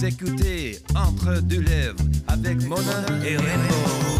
Vous écoutez Entre deux lèvres avec Mona et Rainbow.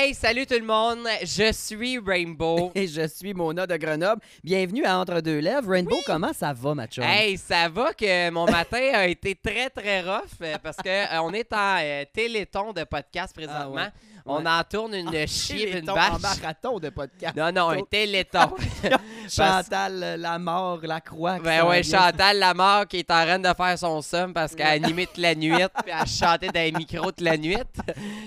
Hey, salut tout le monde, je suis Rainbow. Et je suis Mona de Grenoble. Bienvenue à Entre deux lèvres. Rainbow, comment ça va, ma chum? Hey, ça va que mon matin a été très très rough euh, parce que euh, on est en euh, téléthon de podcast présentement. Ah ouais. On en tourne une chier puis une bâche. marathon de podcast. Non non, un téléthon. Chantal, euh, la mort, la croix. ben vient. Chantal Lamar qui est en train de faire son somme parce qu'elle a animé toute la nuit puis elle chantait dans les micros toute la nuit.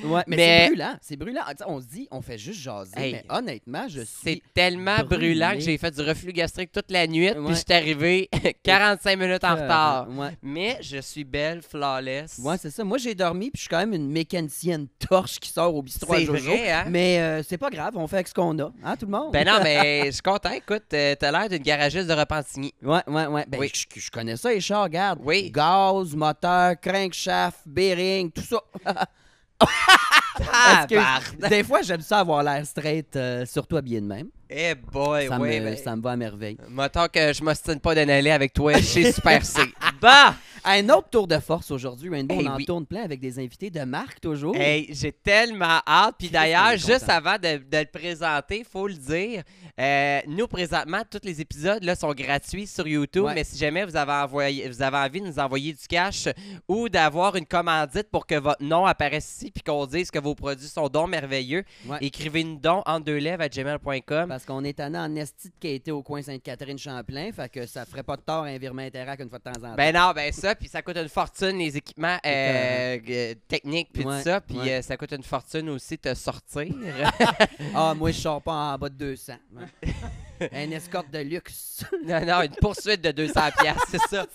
Ouais, mais, Mais- c'est brûlant. C'est brûlant. On se dit, on fait juste jaser. Hey. mais honnêtement, je C'est suis. tellement brûlé. brûlant que j'ai fait du reflux gastrique toute la nuit puis Ouais. je suis arrivé 45 minutes en Euh, retard. Ouais. Mais je suis belle, flawless. Ouais, c'est ça. Moi, j'ai dormi, puis je suis quand même une mécanicienne torche qui sort au Jojo. vrai, hein? Mais euh, c'est pas grave, on fait avec ce qu'on a. Hein, tout le monde? Ben non, mais je suis content. Écoute, euh, t'as l'air d'une garagiste de Repentigny. Ouais, ouais, ouais. Ben, Oui. je, je connais ça, les chars, regarde. Oui. Gaz, moteur, crankshaft, bearing, tout ça. Ah. Des fois, j'aime ça avoir l'air straight, euh, surtout habillé de même. Eh boy, ça, ouais, me, ben, ça me va à merveille. Mettons que je m'ostine pas d'en aller avec toi chez Super C. bah! Un autre tour de force aujourd'hui, Rainbow. Hey, on en oui. tourne plein avec des invités de marque toujours. Hey, j'ai tellement hâte. Puis d'ailleurs, juste avant de, de le présenter, faut le dire, euh, nous présentement, tous les épisodes là, sont gratuits sur YouTube. Ouais. Mais si jamais vous avez, envoyé, vous avez envie de nous envoyer du cash ou d'avoir une commandite pour que votre nom apparaisse ici puis qu'on dise que vos produits sont donc merveilleux, Ouais. écrivez-nous donc en deux lèvres à gmail.com. Parce qu'on est allé en esti qui a été au coin Sainte-Catherine-Champlain. Fait que ça ferait pas de tort à un virement Interac une fois de temps en temps. Ben non, ben ça, puis ça coûte une fortune, les équipements euh, euh, techniques, puis Ouais, tout ça, puis ouais. euh, ça coûte une fortune aussi de sortir. Ah, moi, je sors pas en bas de 200. Ouais. Un escorte de luxe. non, non, une poursuite de 200 pièces, c'est ça.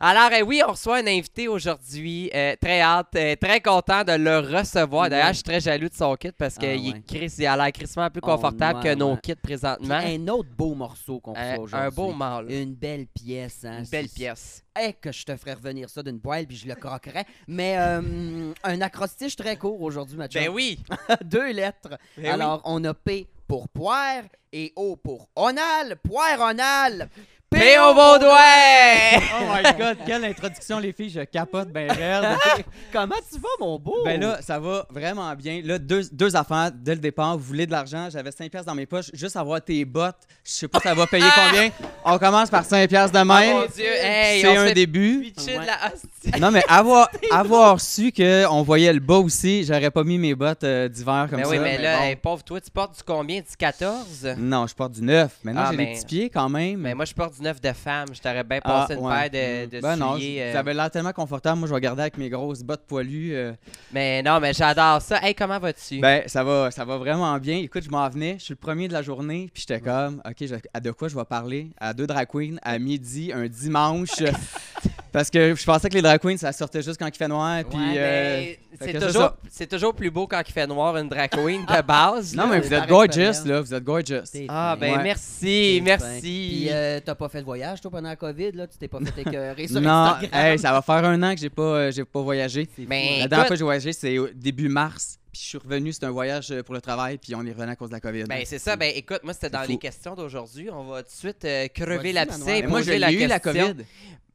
Alors euh, oui, on reçoit un invité aujourd'hui, euh, très hâte, euh, très content de le recevoir. D'ailleurs, je suis très jaloux de son kit parce qu'il Ah, est ouais. Il a l'air crissement plus Oh, confortable ouais, que nos ouais. kits présentement. un autre beau morceau qu'on Euh, fait aujourd'hui. un beau mâle. Une belle pièce. Hein? Une belle pièce. Eh, que je te ferais revenir ça d'une poêle puis je le croquerais. Mais euh, un acrostiche très court aujourd'hui, Mathieu. Ben oui. Deux lettres. Ben oui. Alors, on a P pour poire et O pour onal. Poire onal. P.O. Baudouin! Oh my god, quelle introduction les filles, je capote ben raide. Comment tu vas, mon beau? ben là, ça va vraiment bien. Là, deux, deux affaires dès le départ. Vous voulez de l'argent, j'avais 5 pièces dans mes poches. Juste avoir tes bottes, je sais pas ça va payer combien. On commence par 5 pièces de Oh même. mon Dieu, hey, C'est un début. pitché de Ouais. la hostie. Non, mais avoir, avoir su qu'on voyait le bas aussi, j'aurais pas mis mes bottes euh, d'hiver comme Ben ça. oui, mais là, bon. hey, pauvre toi, tu portes du combien? Du 14? Non, je porte du 9. Maintenant, Ah, j'ai mais- des petits pieds quand même. Mais moi, je porte du 9 de femme. Je t'aurais bien Ah, passé une ouais. paire de, de ben non, souliers, euh, ça avait l'air tellement confortable. Moi, je vais garder avec mes grosses bottes poilues. euh, Mais non, mais j'adore ça. Hey, comment vas-tu? Ben, ça va, ça va vraiment bien. Écoute, je m'en venais, je suis le premier de la journée, puis j'étais comme, OK, je- à de quoi je vais parler? À deux drag queens, à midi, un dimanche. parce que je pensais que les drag queens, ça sortait juste quand il fait noir, puis... Ouais, euh, c'est toujours, c'est toujours plus beau quand il fait noir une drag queen de base. Non, là. mais vous êtes gorgeous, là, vous êtes gorgeous. Ah, ben Ouais. merci, merci. Puis, euh, t'as pas fait de voyage, toi, pendant la COVID, là? Tu t'es pas fait écœurer sur Non, Instagram? hey, ça va faire un an que j'ai pas, euh, j'ai pas voyagé. Mais- hein? La écoute- dernière fois que j'ai voyagé, c'est début mars, puis je suis revenu, c'était un voyage pour le travail, puis on est revenu à cause de la COVID. Ben c'est ça, ben écoute, moi c'était dans fou. les questions d'aujourd'hui. On va tout de suite euh, crever l'abcès et poser j'ai la eu la question. COVID.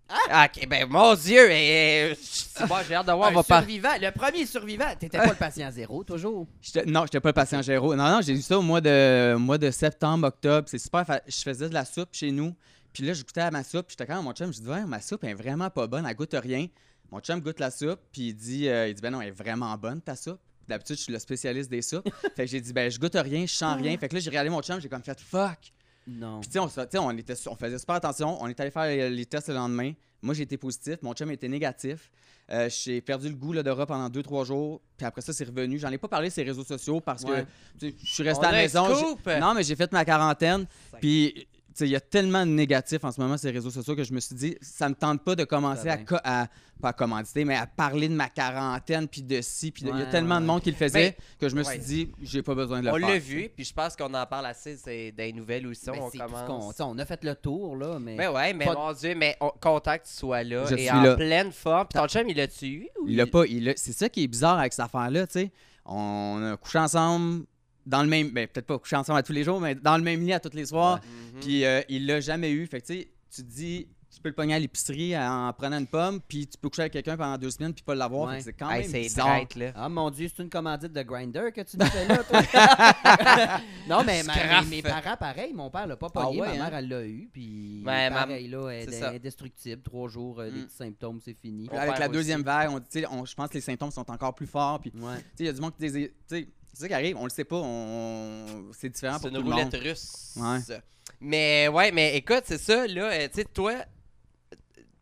Ah, ok, ben mon Dieu, et, euh, moi j'ai hâte de voir, on va pas. survivant, le premier survivant. T'étais pas le patient zéro, toujours? J'étais- Non, j'étais pas le patient Géraud. Non, non, j'ai eu ça au mois de, au mois de septembre, octobre. C'est super. fa- Je faisais de la soupe chez nous. Puis là, je goûtais à ma soupe. Puis j'étais quand même, mon chum, je dis, ouais, ma soupe est vraiment pas bonne. Elle goûte rien. Mon chum goûte la soupe. Puis il dit, euh, il dit ben non, elle est vraiment bonne, ta soupe. D'habitude, je suis le spécialiste des soupes. fait que j'ai dit, ben je goûte rien, je sens rien. Fait que là, j'ai regardé mon chum, j'ai comme fait, fuck. Non. Puis tu sais, on, on, était, on faisait super attention. On est allé faire les, les tests le lendemain. Moi, j'ai été positif. Mon chum était négatif. Euh, j'ai perdu le goût là, de repas pendant 2-3 jours. Puis après ça, c'est revenu. J'en ai pas parlé sur les réseaux sociaux parce Ouais. que je suis resté On à la maison. Non, mais j'ai fait ma quarantaine. Puis, il y a tellement de négatifs en ce moment sur les réseaux sociaux que je me suis dit, ça me tente pas de commencer à, va. co- à- pas à commanditer, mais à parler de ma quarantaine, puis de ci, puis de- il y a tellement ouais, de monde qui le faisait que je me ouais. suis dit, j'ai pas besoin de le On faire. l'a vu, puis je pense qu'on en parle assez c'est les nouvelles aussi. Ben, on commence. on a fait le tour, là, mais. Ben ouais, mais Pas- mon Dieu, mais on, que tu sois là Je et suis en là. pleine forme. Puis ton chum, il l'a-tu eu? ou Il l'a pas, il l'a- c'est ça qui est bizarre avec cette affaire-là, tu sais. On a couché ensemble dans le même, ben peut-être pas couché ensemble à tous les jours, mais dans le même lit à tous les soirs. Mhm. Puis euh, il l'a jamais eu. Fait que tu sais, tu te dis, tu peux le pogner à l'épicerie en prenant une pomme, puis tu peux coucher avec quelqu'un pendant deux semaines puis pas l'avoir. Ouais. Fait que c'est quand Hey, même c'est bizarre. traite, là. Ah mon Dieu, c'est une commandite de Grinder que tu me fais là, toi. non, mais ma- mes, mes parents, pareil, mon père l'a pas Ah pogné, ouais, ma hein? mère, elle l'a eu, puis Ouais, pareil, là, elle est indestructible, trois jours, euh, des Mm. petits symptômes, c'est fini. Avec la aussi. deuxième vague, on, tu sais, on- je pense que les symptômes sont encore plus forts. Puis, tu Ouais. sais, il y a du monde qui c'est ça qui arrive, on le sait pas, on, c'est différent C'est pour une tout le roulette monde. russe. Ouais. Mais ouais, mais écoute, c'est ça, là, euh, tu sais, toi,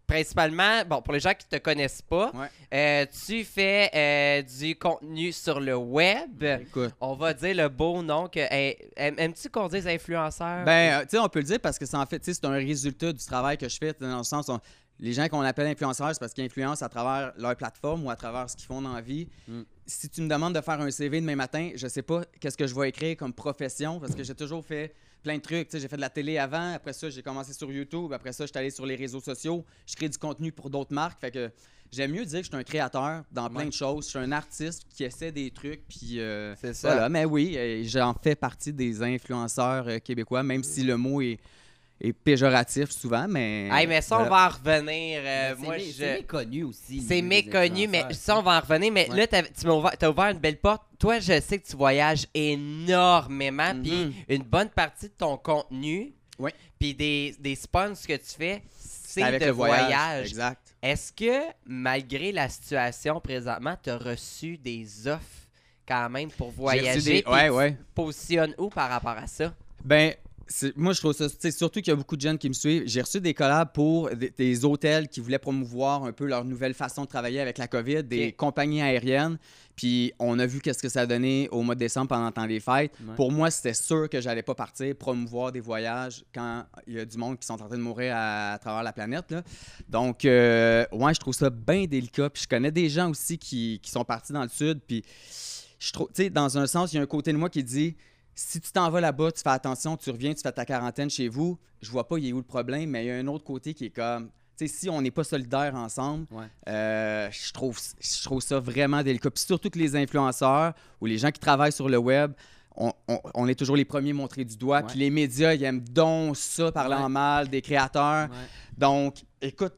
principalement, bon, pour les gens qui te connaissent pas, Ouais. euh, tu fais euh, du contenu sur le web. Écoute. On va dire le beau nom que. hey, Aimes-tu qu'on dise influenceur? Ben, tu sais, on peut le dire parce que c'est en fait, tu sais, c'est un résultat du travail que je fais, dans le sens, on- les gens qu'on appelle influenceurs, c'est parce qu'ils influencent à travers leur plateforme ou à travers ce qu'ils font dans la vie. Mm. Si tu me demandes de faire un CV demain matin, je sais pas qu'est-ce que je vais écrire comme profession parce que j'ai toujours fait plein de trucs. J'ai fait de la télé avant, après ça, j'ai commencé sur YouTube, après ça, j'étais allé sur les réseaux sociaux, je crée du contenu pour d'autres marques. Fait que j'aime mieux dire que je suis un créateur dans plein Ouais. de choses. Je suis un artiste qui essaie des trucs, puis euh, c'est ça. voilà, mais oui, euh, j'en fais partie des influenceurs euh, québécois, même si le mot est, est péjoratif souvent, mais... Hey, mais ça, on voilà. va en revenir. euh, c'est moi, mé- je. C'est méconnu aussi. C'est méconnu, mais ça, on va en revenir. Mais Ouais. là, t'as- tu m'as ouvert, as ouvert une belle porte. Toi, je sais que tu voyages énormément. Mhm. Puis une bonne partie de ton contenu, Ouais. puis des, des sponsors que tu fais, c'est avec de le voyage. Exact. Est-ce que, malgré la situation présentement, tu as reçu des offres quand même pour voyager? des- Ouais, tu ouais. te positionnes où par rapport à ça? Ben, moi, je trouve ça. Surtout qu'il y a beaucoup de jeunes qui me suivent. J'ai reçu des collabs pour des, des hôtels qui voulaient promouvoir un peu leur nouvelle façon de travailler avec la COVID, des compagnies aériennes. Puis on a vu qu'est-ce que ça a donné au mois de décembre pendant le temps des fêtes. Ouais. Pour moi, c'était sûr que j'allais pas partir promouvoir des voyages quand il y a du monde qui sont en train de mourir à, à travers la planète. là. Donc, euh, ouais, je trouve ça bien délicat. Puis je connais des gens aussi qui, qui sont partis dans le sud. Puis je trouve, tu sais, dans un sens, il y a un côté de moi qui dit si tu t'en vas là-bas, tu fais attention, tu reviens, tu fais ta quarantaine chez vous, je vois pas il est où le problème, mais il y a un autre côté qui est comme. Tu sais, si on n'est pas solidaires ensemble, Ouais. euh, je, trouve, je trouve ça vraiment délicat. Puis surtout que les influenceurs ou les gens qui travaillent sur le web, on, on- on est toujours les premiers montrés du doigt. Puis les médias, ils aiment donc ça, parler Ouais. en mal des créateurs. Ouais. Donc, écoute,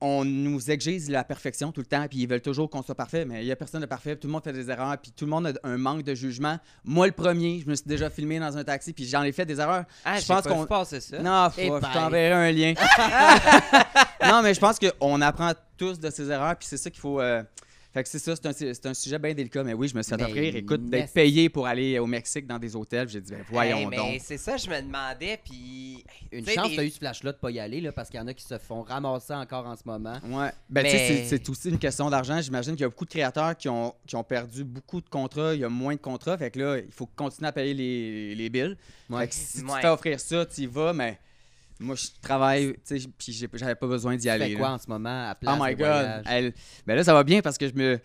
on nous exige la perfection tout le temps, puis ils veulent toujours qu'on soit parfait, mais il n'y a personne de parfait, tout le monde fait des erreurs, puis tout le monde a un manque de jugement. Moi, le premier, je me suis déjà filmé dans un taxi, puis j'en ai fait des erreurs. Ah, Je je pense qu'on qu'on- passer ça. Non, faut, je bye. t'enverrai un lien. non, mais je pense qu'on apprend tous de ses erreurs, puis c'est ça qu'il faut. euh, Fait que c'est ça, c'est un, c'est un sujet bien délicat, mais oui, je me suis fait offrir, écoute, d'être payé pour aller au Mexique dans des hôtels. J'ai dit, ben, voyons Hey, mais donc. c'est ça, je me demandais, puis... Une chance, des- tu as eu ce flash-là de pas y aller, là, parce qu'il y en a qui se font ramasser encore en ce moment. Ouais. Ben, tu sais, c'est- c'est aussi une question d'argent. J'imagine qu'il y a beaucoup de créateurs qui ont, qui ont perdu beaucoup de contrats. Il y a moins de contrats. Fait que là, il faut continuer à payer les, les bills. Ouais. Fait que si tu Ouais. te fais offrir ça, tu y vas, mais moi, je travaille, tu sais, puis j'avais pas besoin d'y Tu aller. fais là. quoi en ce moment à place Oh my de God! Elle- Ben là, ça va bien parce que je me.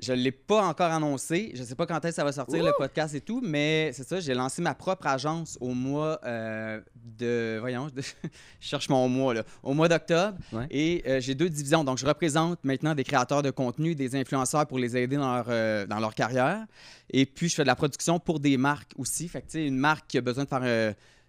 Je l'ai pas encore annoncé. Je sais pas quand est-ce que ça va sortir le podcast et tout, mais c'est ça, j'ai lancé ma propre agence au mois euh, de. Voyons, je cherche mon mois là. Au mois d'octobre. Ouais. Et euh, j'ai deux divisions. Donc, je représente maintenant des créateurs de contenu, des influenceurs pour les aider dans leur, euh, dans leur carrière. Et puis, je fais de la production pour des marques aussi. Fait que, tu sais, une marque qui a besoin de faire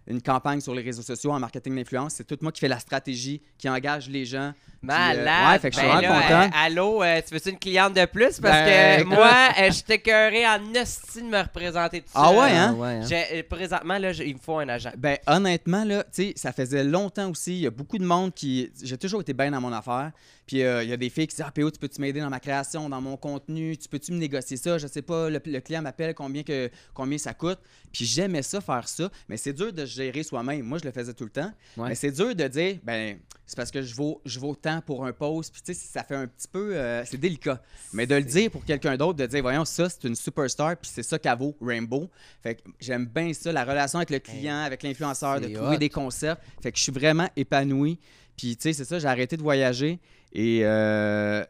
une campagne sur les réseaux sociaux en marketing d'influence, c'est tout moi qui fais la stratégie, qui engage les gens. Malade. euh, ouais, fait que je suis Ben vraiment là, content. euh, allô, euh, tu veux-tu une cliente de plus? Parce Ben, que écoute. moi, euh, je t'écœurais en hostie de me représenter tout Ah seul. ouais, hein? Ah ouais, hein? J'ai- euh, présentement, là, il me faut un agent. Ben, honnêtement, là, tu sais, ça faisait longtemps aussi. Il y a beaucoup de monde qui. J'ai toujours été bien dans mon affaire. Puis euh, il y a des filles qui disent Ah, PO, tu peux-tu m'aider dans ma création, dans mon contenu? Tu peux-tu me négocier ça? Je sais pas. Le, le client m'appelle combien, que, combien ça coûte? Puis j'aimais ça, faire ça. Mais c'est dur de gérer soi-même. Moi, je le faisais tout le temps. Ouais. Mais c'est dur de dire, ben, c'est parce que je vaux, je vaux tant pour un post. Puis, tu sais, ça fait un petit peu. euh, c'est délicat. Mais de le dire pour quelqu'un d'autre, de dire, voyons, ça, c'est une superstar, puis c'est ça qu'elle vaut, Rainbow. Fait que j'aime bien ça, la relation avec le client, avec l'influenceur, de trouver hot. des concepts. Fait que je suis vraiment épanoui. Puis, tu sais, c'est ça, j'ai arrêté de voyager et euh,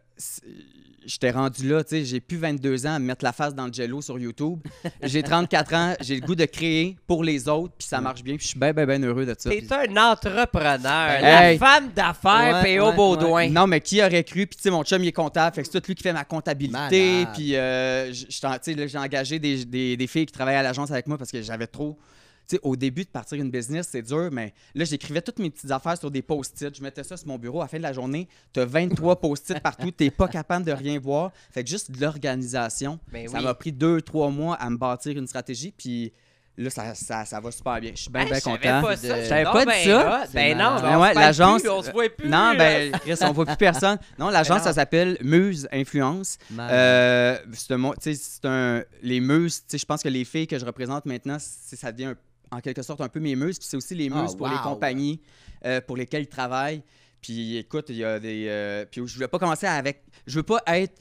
j'étais rendu là, tu sais, j'ai plus 22 ans à me mettre la face dans le jello sur YouTube. J'ai 34 ans, j'ai le goût de créer pour les autres, puis ça marche bien, puis je suis bien, bien, bien heureux de ça. T'es un entrepreneur, Hey. la femme d'affaires, Ouais, P.O. ouais, Baudouin. Non, mais qui aurait cru? Puis, tu sais, mon chum, il est comptable. Fait que c'est tout lui qui fait ma comptabilité. Puis, euh, j'ai engagé des, des- des filles qui travaillaient à l'agence avec moi parce que j'avais trop. Sais, au début de partir une business, c'est dur, mais là, j'écrivais toutes mes petites affaires sur des post-it. Je mettais ça sur mon bureau. À la fin de la journée, tu as 23 post-it partout. Tu pas capable de rien voir. Fait que juste de l'organisation. Ben ça oui. m'a pris deux, trois mois à me bâtir une stratégie. Puis là, ça, ça, ça va super bien. Je suis bien, Hey, bien je savais content. pas ça. de- c'est J'avais donc pas dit ben ça. Ben non, ben Ben ouais, l'agence- plus, on se voit plus. Non, ben, Chris, on voit plus personne. Non, l'agence, non. ça s'appelle Muse Influence. Euh, c'est un, c'est un, les muses, je pense que les filles que je représente maintenant, ça devient un- en quelque sorte un peu mes muses. Puis c'est aussi les Ah, muses pour les compagnies euh, pour lesquelles ils travaillent. Puis écoute, il y a des. euh, puis je veux pas commencer avec. Je veux pas être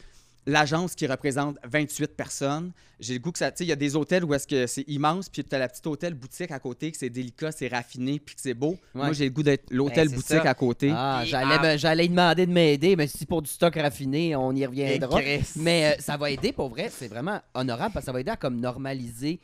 l'agence qui représente 28 personnes. J'ai le goût que ça. Tu sais, il y a des hôtels où est-ce que c'est immense, puis tu as la petite hôtel boutique à côté, que c'est délicat, c'est raffiné, puis que c'est beau. Moi, j'ai le goût d'être l'hôtel Ben, boutique ça. à côté. Ah, j'allais, ah. demander de m'aider, mais si pour du stock raffiné, on y reviendra. Mais euh, ça va aider, pour vrai, c'est vraiment honorable parce que ça va aider à comme normaliser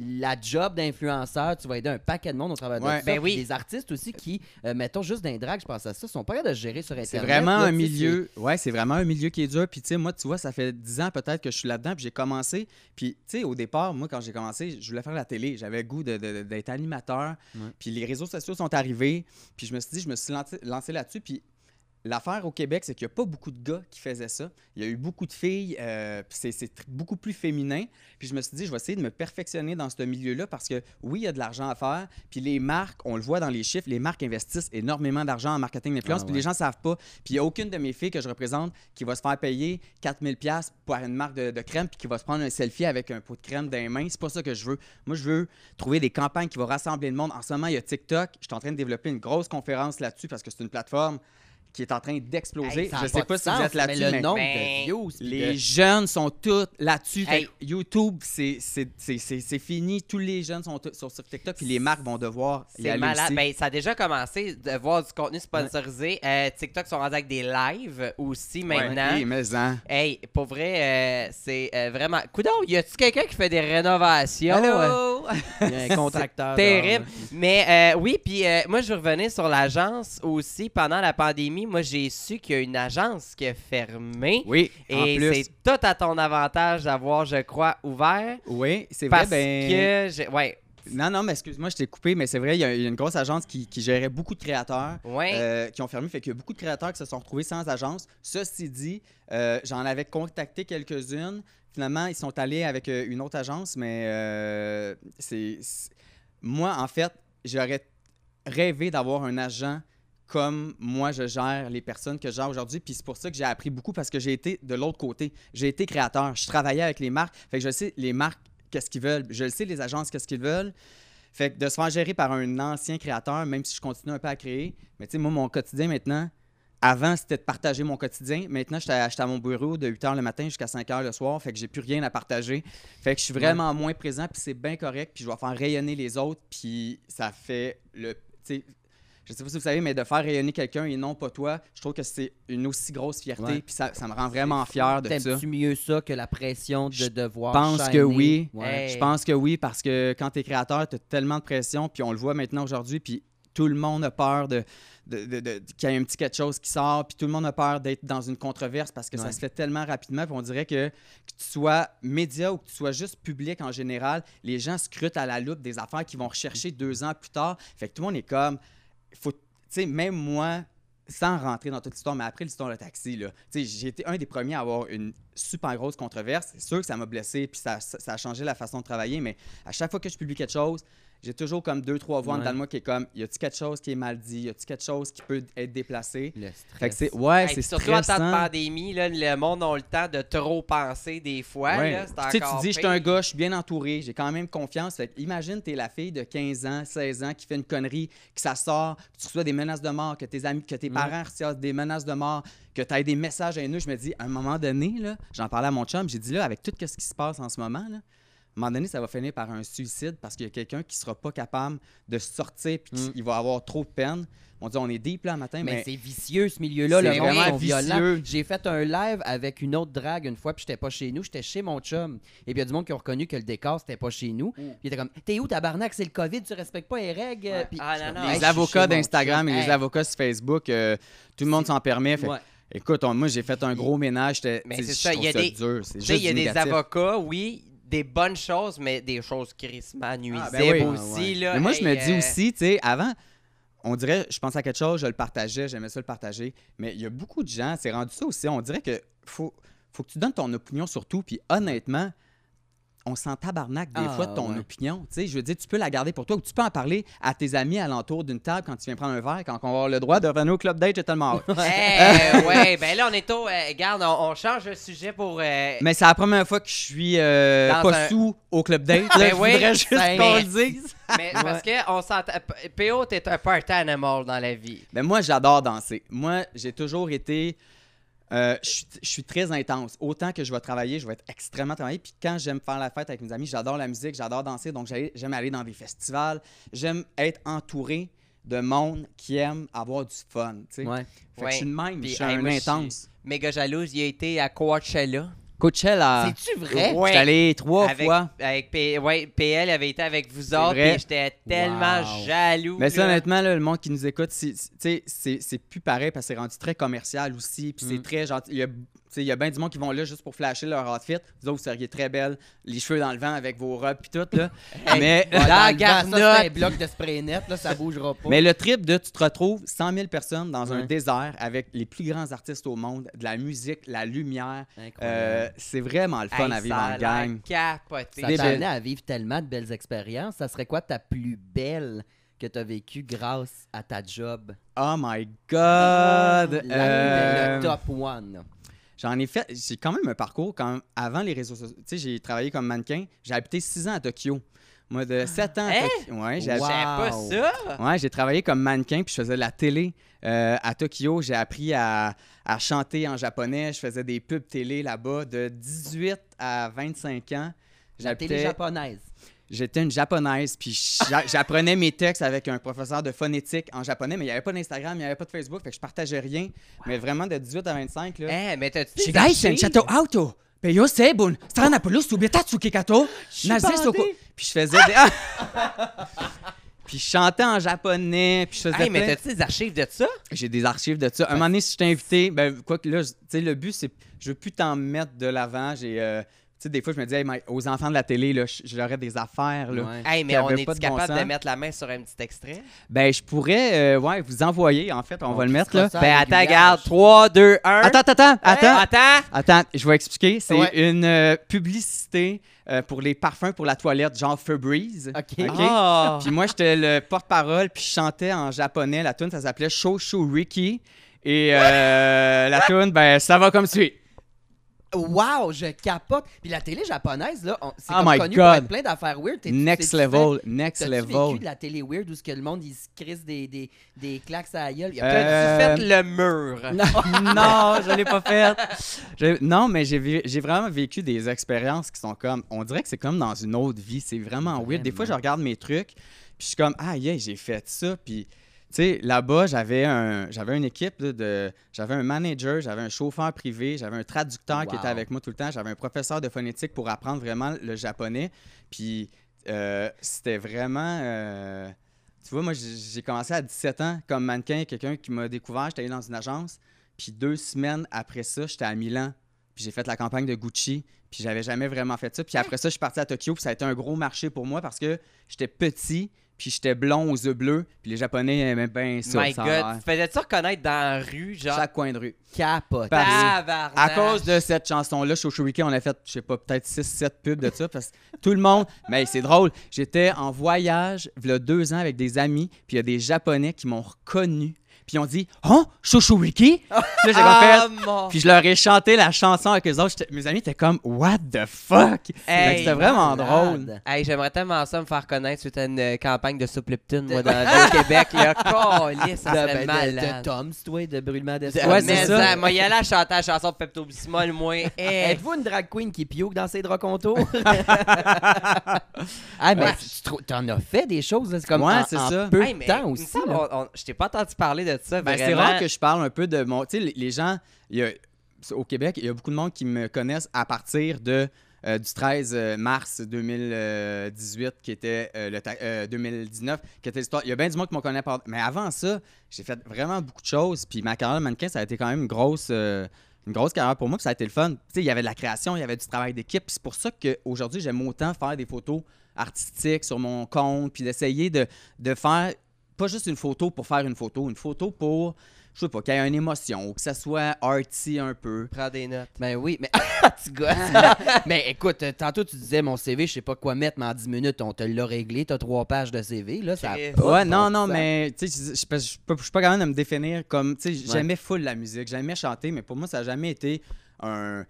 la job d'influenceur. Tu vas aider un paquet de monde au travers Ouais. de ça. Ben oui. Puis Des artistes aussi qui, euh, mettons juste d'un drag, je pense à ça, sont pas capables de gérer sur Internet. C'est vraiment là, un milieu. Ouais, c'est vraiment un milieu qui est dur. Puis, tu sais, moi, tu vois, ça fait 10 ans peut-être que je suis là-dedans. Puis, j'ai commencé. Puis, tu sais, au départ, moi, quand j'ai commencé, je voulais faire la télé. J'avais le goût de- de- d'être animateur. Ouais. Puis, les réseaux sociaux sont arrivés. Puis, je me suis dit, je me suis lancé, lancé là-dessus. Puis, L'affaire au Québec, c'est qu'il n'y a pas beaucoup de gars qui faisaient ça. Il y a eu beaucoup de filles, euh, puis c'est- beaucoup plus féminin. Puis je me suis dit, je vais essayer de me perfectionner dans ce milieu-là parce que oui, il y a de l'argent à faire. Puis les marques, on le voit dans les chiffres, les marques investissent énormément d'argent en marketing d'influence. Ah puis ouais. les gens ne savent pas. Puis il n'y a aucune de mes filles que je représente qui va se faire payer 4000 pièces pour une marque de, de crème puis qui va se prendre un selfie avec un pot de crème dans les mains. C'est pas ça que je veux. Moi, je veux trouver des campagnes qui vont rassembler le monde. En ce moment, il y a TikTok. Je suis en train de développer une grosse conférence là-dessus parce que c'est une plateforme qui est en train d'exploser. Hey, je sais pas si vous êtes là-dessus, mais mais, le nombre Ben, de views. puis les de- jeunes sont tous là-dessus. Hey. YouTube, c'est- c'est c'est- c'est- c'est fini. Tous les jeunes sont tous sur, sur TikTok, puis les marques vont devoir y aller malade. aussi. Ben, ça a déjà commencé de voir du contenu sponsorisé. Euh, TikTok sont rendus avec des lives aussi maintenant. Ouais, hey, mais hein. Hey, pour vrai, euh, c'est euh, vraiment. Coudon, y a-tu quelqu'un qui fait des rénovations? Il y a un contracteur. Terrible. là. Mais euh, oui, puis euh, moi, je revenais sur l'agence aussi. Pendant la pandémie, moi, j'ai su qu'il y a une agence qui a fermé. Oui, Et c'est tout à ton avantage d'avoir, je crois, ouvert. Oui, c'est vrai. Parce Ben... que. Ouais. Non, non, mais excuse-moi, je t'ai coupé, mais c'est vrai, il y, a une grosse agence qui, qui gérait beaucoup de créateurs. Ouais. euh, qui ont fermé, fait qu'il y a beaucoup de créateurs qui se sont retrouvés sans agence. Ceci dit, euh, j'en avais contacté quelques-unes. Finalement, ils sont allés avec euh, une autre agence, mais euh, c'est- moi, en fait, j'aurais rêvé d'avoir un agent comme moi, je gère les personnes que je gère aujourd'hui. Puis c'est pour ça que j'ai appris beaucoup parce que j'ai été de l'autre côté. J'ai été créateur. Je travaillais avec les marques. Fait que je sais les marques, qu'est-ce qu'ils veulent. Je le sais, les agences, qu'est-ce qu'ils veulent. Fait que de se faire gérer par un ancien créateur, même si je continue un peu à créer. Mais tu sais, moi, mon quotidien maintenant, avant, c'était de partager mon quotidien. Maintenant, j'étais à, à mon bureau de 8 h le matin jusqu'à 5 h le soir. Fait que j'ai plus rien à partager. Fait que je suis vraiment moins présent, puis c'est bien correct. Puis je vais faire rayonner les autres, puis ça fait le. Tu je sais pas si vous savez, mais de faire rayonner quelqu'un et non pas toi, je trouve que c'est une aussi grosse fierté. Puis ça, ça me rend vraiment fier de ça. T'aimes-tu mieux ça que la pression de Je devoir Je pense que oui. Ouais. Hey. Je pense que oui, parce que quand tu es créateur, tu as tellement de pression, puis on le voit maintenant aujourd'hui, puis tout le monde a peur de, de, de- de- qu'il y ait un petit quelque chose qui sort, puis tout le monde a peur d'être dans une controverse parce que ça se fait tellement rapidement, puis on dirait que, que tu sois média ou que tu sois juste public en général, les gens scrutent à la loupe des affaires qu'ils vont rechercher deux ans plus tard. Fait que tout le monde est comme, faut, tu sais, même moi, sans rentrer dans toute l'histoire, mais après l'histoire de taxi, j'ai été un des premiers à avoir une super grosse controverse. C'est sûr que ça m'a blessé, puis ça a changé la façon de travailler, mais à chaque fois que je publie quelque chose, j'ai toujours comme deux, trois voix en Ouais. dedans de moi qui est comme, y a-tu quelque chose qui est mal dit? Y a-tu quelque chose qui peut être déplacé? Le Fait que stress. c'est, ouais, Hey, c'est puis surtout en temps de stressant. pandémie, là, le monde a le temps de trop penser des fois. Ouais. là, c'est Puis, tu sais, tu dis, je suis un gars, je suis bien entouré, j'ai quand même confiance. Fait que imagine, t'es la fille de 15 ans, 16 ans qui fait une connerie, que ça sort, puis tu reçois des menaces de mort, que tes amis, que tes parents reçoivent des menaces de mort, que tu as des messages haineux. Je me dis, à un moment donné, là, j'en parlais à mon chum, j'ai dit là, avec tout ce qui se passe en ce moment, là, un moment donné, ça va finir par un suicide parce qu'il y a quelqu'un qui sera pas capable de sortir puis Mm. qu'il va avoir trop de peine. On dit, on est deep là le matin, Mais, mais, c'est vicieux ce milieu-là, C'est vraiment vicieux. J'ai fait un live avec une autre drague une fois, puis j'étais pas chez nous, j'étais chez mon chum. Et puis il y a du monde qui ont reconnu que le décor c'était pas chez nous. Puis il était comme T'es où tabarnak, c'est le Covid, tu respectes pas les règles. Ouais. Puis Ah, non, comme, non. Hey, les avocats d'Instagram et les avocats sur Facebook, euh, tout le monde s'en permet. Fait, Ouais. Écoute, on- moi j'ai fait un gros ménage. Mais c'est ça, il y a des- dur. Il y a des avocats, oui, des bonnes choses, mais des choses crissement nuisibles ben oui. aussi. Ah, ouais. Là, Mais moi, Hey, je me dis euh, aussi, tu sais, avant, on dirait, je pense à quelque chose, je le partageais, j'aimais ça le partager. Mais il y a beaucoup de gens, c'est rendu ça aussi. On dirait que faut, faut que tu donnes ton opinion sur tout. Puis honnêtement, on s'en tabarnak des Ah, fois de ton ouais. opinion. Tu sais, je veux dire, tu peux la garder pour toi ou tu peux en parler à tes amis alentour d'une table quand tu viens prendre un verre, quand on va avoir le droit de revenir au club date, j'ai tellement hâte. Eh, ouais, ben là, on est au. euh, regarde, on, on change de sujet pour. euh, Mais c'est la première fois que je suis euh, pas un- sous au club date. là. Ben je oui, voudrais juste ben, qu'on le dise. mais parce que on s'entend. PO, t'es un party animal dans la vie. Ben moi, j'adore danser. Moi, j'ai toujours été. Euh, je suis- je suis très intense. Autant que je vais travailler, je vais être extrêmement travaillé. Puis quand j'aime faire la fête avec mes amis, j'adore la musique, j'adore danser. Donc j'aime aller dans des festivals. J'aime être entouré de monde qui aime avoir du fun. tu sais. Ouais. Fait que je suis de même, Puis, je suis hey, un moi, je suis intense. Méga jalouse, il a été à Coachella. Coachella. C'est-tu vrai? Ouais. Suis allé trois avec, fois. Avec P- ouais, PL avait été avec vous C'est autres, vrai. et j'étais tellement Wow. jaloux. Mais ça, là. honnêtement, là, le monde qui nous écoute, c'est- plus pareil parce que c'est rendu très commercial aussi. Puis Mm. c'est très gentil. Il y a, il y a bien du monde qui vont là juste pour flasher leur outfit. Vous autres, vous seriez très belles, les cheveux dans le vent avec vos robes puis tout. Là. Hey, mais, Ouais, La le ça, un bloc de spray net, là, ça bougera pas. mais le trip de tu te retrouves 100 000 personnes dans un désert avec les plus grands artistes au monde, de la musique, la lumière. Euh, c'est vraiment le fun Hey, à vivre en gang. capoté. Ça Des t'a belles- amené à vivre tellement de belles expériences. Ça serait quoi ta plus belle que tu as vécue grâce à ta job? Oh my God! La- Euh, Le top one. J'en ai fait. J'ai quand même un parcours quand même, avant les réseaux sociaux. Tu sais, j'ai travaillé comme mannequin. J'ai habité six ans à Tokyo. Moi, de 7 ans à Hein? Tokyo. Ouais, j'ai savais pas Wow. ça. ouais, j'ai travaillé comme mannequin puis je faisais de la télé euh, à Tokyo. J'ai appris à, à chanter en japonais. Je faisais des pubs télé là-bas de 18 à 25 ans. La télé japonaise. J'étais une japonaise, puis j'a- j'apprenais mes textes avec un professeur de phonétique en japonais, mais il n'y avait pas d'Instagram, il n'y avait pas de Facebook, fait que je partageais rien. Mais vraiment, de 18 à 25, là. Eh, mais t'as-tu chateau auto. Peyo tsukikato. Naze soko. Puis je faisais des. puis je chantais en japonais. Puis je faisais. Hey, mais t'as-tu des archives de ça? J'ai des archives de ça. Un moment donné, si je t'ai invité, ben, quoi que là, tu sais, le but, c'est. Je veux plus t'en mettre de l'avant. J'ai. euh, sais, des fois, je me dis, hey, aux enfants de la télé, là, j'aurais des affaires, là. Ouais. Hey, mais on est pas de bon capable de mettre la main sur un petit extrait? Ben, je pourrais, euh, ouais, vous envoyer, en fait, on, On va le mettre, là. Ben, attends, regarde. 3, 2, 1. Attends, attends, attends. Attends. Attends, je vais expliquer. C'est Ouais. une euh, publicité euh, pour les parfums pour la toilette, genre Febreze. OK. Ah. Puis moi, j'étais le porte-parole, puis je chantais en japonais. La tune, ça s'appelait Shoshu Ricky. Et euh, la tune, ben, ça va comme suit. Wow, je capote. Puis la télé japonaise, là, on- c'est Oh comme my connu God. pour être plein d'affaires weird. T'es- Next t'es-tu level, fait- next T'as-tu level. vécu de la télé weird où ce que le monde, il se crisse des, des, des claques à la gueule? Il y a Euh, T'as-tu fait le mur? non, je l'ai pas fait. Je- non, mais j'ai vi- j'ai vraiment vécu des expériences qui sont comme. On dirait que c'est comme dans une autre vie. C'est vraiment weird. Des fois, je Vraiment. regarde mes trucs, puis je suis comme, ah, yeah, j'ai fait ça. Puis, sais, là-bas, j'avais un, j'avais une équipe là, de. J'avais un manager, j'avais un chauffeur privé, j'avais un traducteur qui était avec moi tout le temps, j'avais un professeur de phonétique pour apprendre vraiment le japonais. Puis, euh, c'était vraiment. euh, tu vois, moi, j'ai j'ai commencé à 17 ans comme mannequin, quelqu'un qui m'a découvert, j'étais allé dans une agence. Puis deux semaines après ça, j'étais à Milan. Puis j'ai fait la campagne de Gucci. Puis j'avais jamais vraiment fait ça. Puis après ça, je suis parti à Tokyo. Puis ça a été un gros marché pour moi parce que j'étais petit. Puis j'étais blond aux yeux bleus, puis les Japonais aimaient bien ça. My ça God, tu faisais-tu reconnaître dans la rue, genre? Chaque coin de rue. Capote. Parce-. À cause de cette chanson-là, Shoshuriki, on a fait, je sais pas, peut-être 6-7 pubs de ça, parce que tout le monde, mais c'est drôle, j'étais en voyage, il y a deux ans, avec des amis, puis il y a des Japonais qui m'ont reconnu, puis ils ont dit « Oh, Shoshuriki? » Puis là, j'ai comme Ah, mon... puis je leur ai chanté la chanson avec eux autres. J'étais- Mes amis étaient comme « What the fuck? Hey, C'était vraiment malade. drôle. Hey, j'aimerais tellement ça me faire connaître suite à une euh, campagne de soupe Lipton, moi, dans, le Québec, là. Calisse, ça de, serait ben, de- malade. de Tom's, toi, de brûlement De- d'espoir. Ouais, c'est mais ça. Moi, y aller à chanter la chanson de Pepto Bismol, moi. Hey. Êtes-vous une drag queen qui pioque dans ses draps contours? ah, mais Ouais. tu t'en as fait des choses, là, c'est comme Ouais, en, c'est en ça. peu Hey, de temps aussi. semble, là. on- on- je t'ai pas entendu parler de ça, Ben, c'est rare que je parle un peu de mon. Tu sais, les- gens, y a- au Québec, il y a beaucoup de monde qui me connaissent à partir de, euh, du 13 mars 2018, qui était euh, le ta- euh, 2019, qui était l'histoire. Il y a bien du monde qui me connaît par. Mais avant ça, j'ai fait vraiment beaucoup de choses. Puis ma carrière de mannequin, ça a été quand même une grosse. euh, une grosse carrière pour moi, puis ça a été le fun. Tu sais, il y avait de la création, il y avait du travail d'équipe. C'est pour ça qu'aujourd'hui, j'aime autant faire des photos artistiques sur mon compte, puis d'essayer de, de faire pas juste une photo pour faire une photo, une photo pour, je sais pas, qu'il y ait une émotion, ou que ça soit arty un peu. Prends des notes. Ben oui, mais tu gosses. mais écoute, euh, tantôt tu disais mon CV, je sais pas quoi mettre, mais en 10 minutes, on te l'a réglé. T'as trois pages de CV, là. Ça a pas Ouais, non, non, mais tu sais, je- suis pas capable de me définir comme, tu sais, Ouais. j'aimais full la musique, j'aimais chanter, mais pour moi, ça n'a jamais été un.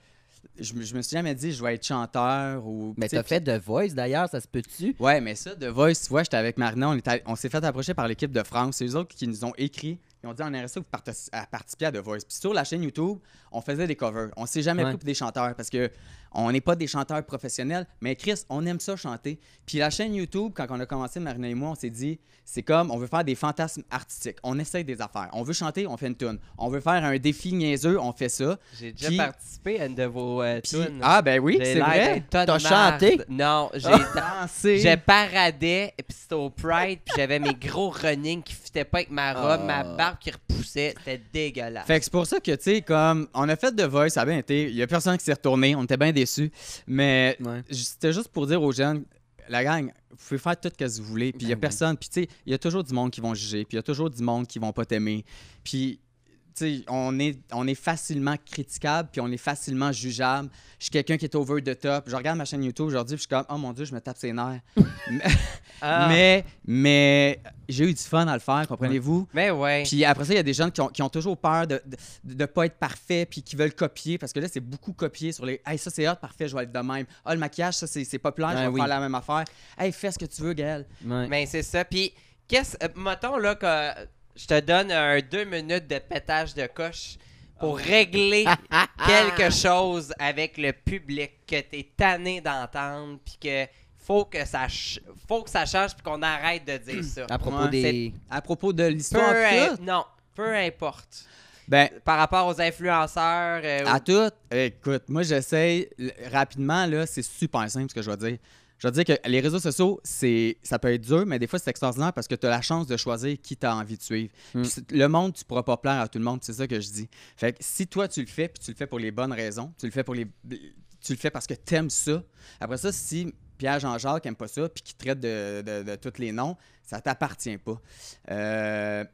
Je, je me suis jamais dit, je vais être chanteur ou. Mais t'as fait The Voice d'ailleurs, ça se peut-tu? Ouais, mais ça, The Voice, tu vois, j'étais avec Marina, on, on s'est fait approcher par l'équipe de France. C'est eux autres qui nous ont écrit. Ils ont dit on aimerait ça que vous partic- à participer à The Voice. Puis sur la chaîne YouTube, on faisait des covers. On s'est jamais Ouais. pour des chanteurs parce que on n'est pas des chanteurs professionnels. Mais Chris, on aime ça chanter. Puis la chaîne YouTube, quand on a commencé, Marina et moi, on s'est dit c'est comme on veut faire des fantasmes artistiques. On essaye des affaires. On veut chanter, on fait une tune. On veut faire un défi niaiseux, on fait ça. J'ai déjà Puis- participé à une de vos euh, Puis- tunes. ah, ben oui, J'ai c'est l'air vrai. tas de T'as marde. chanté? Non, j'ai Dansé. Je paradais, puis c'était au Pride, puis j'avais mes gros running qui fitaient pas avec ma robe, Ah. ma barbe qui repoussait. C'était dégueulasse. Fait que c'est pour ça que, tu sais, comme, on a fait The Voice, ça a bien été. Il y a personne qui s'est retourné, on était bien déçus. Mais Ouais. c'était juste pour dire aux jeunes, la gang, vous pouvez faire tout ce que vous voulez. Puis il y a Ben oui. personne. Puis, tu sais, il y a toujours du monde qui vont juger. Puis il y a toujours du monde qui vont pas t'aimer. Puis, on est, on est facilement critiquable. Puis on est facilement jugeable. Je suis quelqu'un qui est over the top. Je regarde ma chaîne YouTube aujourd'hui. Puis je suis comme, oh mon Dieu, je me tape ses nerfs. Ah. Mais, mais j'ai eu du fun à le faire, comprenez-vous? Mais ouais. Puis après ça, il y a des gens qui ont, qui ont toujours peur de ne pas être parfait, puis qui veulent copier, parce que là, c'est beaucoup copié sur les Hey, ça c'est hot, parfait, je vais être de même. Ah, le maquillage, ça c'est populaire, je Ouais, vais oui. faire la même affaire. Hey, fais ce que tu veux, Gaël. Ouais. Mais c'est ça. Puis, qu'est-ce. euh, mettons là que je te donne un deux minutes de pétage de coche pour régler quelque chose avec le public que t'es tanné d'entendre, puis que faut que ça, ch- faut que ça change, puis qu'on arrête de dire ça. À propos Ouais, des. À propos de Peu, l'histoire, im- non, peu importe. ben, Par rapport aux influenceurs. euh, à tout, écoute, moi j'essaie l- rapidement, là, c'est super simple ce que je vais dire. Je vais dire que les réseaux sociaux, c'est ça peut être dur, mais des fois c'est extraordinaire parce que tu as la chance de choisir qui tu as envie de suivre. Mm. Puis le monde, tu pourras pas plaire à tout le monde, c'est ça que je dis. Fait que si toi tu le fais, puis tu le fais pour les bonnes raisons, tu le fais pour les tu le fais parce que tu aimes ça. Après ça, si Pierre Jean-Jacques aime pas ça, puis qu'il traite de, de, de tous les noms, ça t'appartient pas. Euh,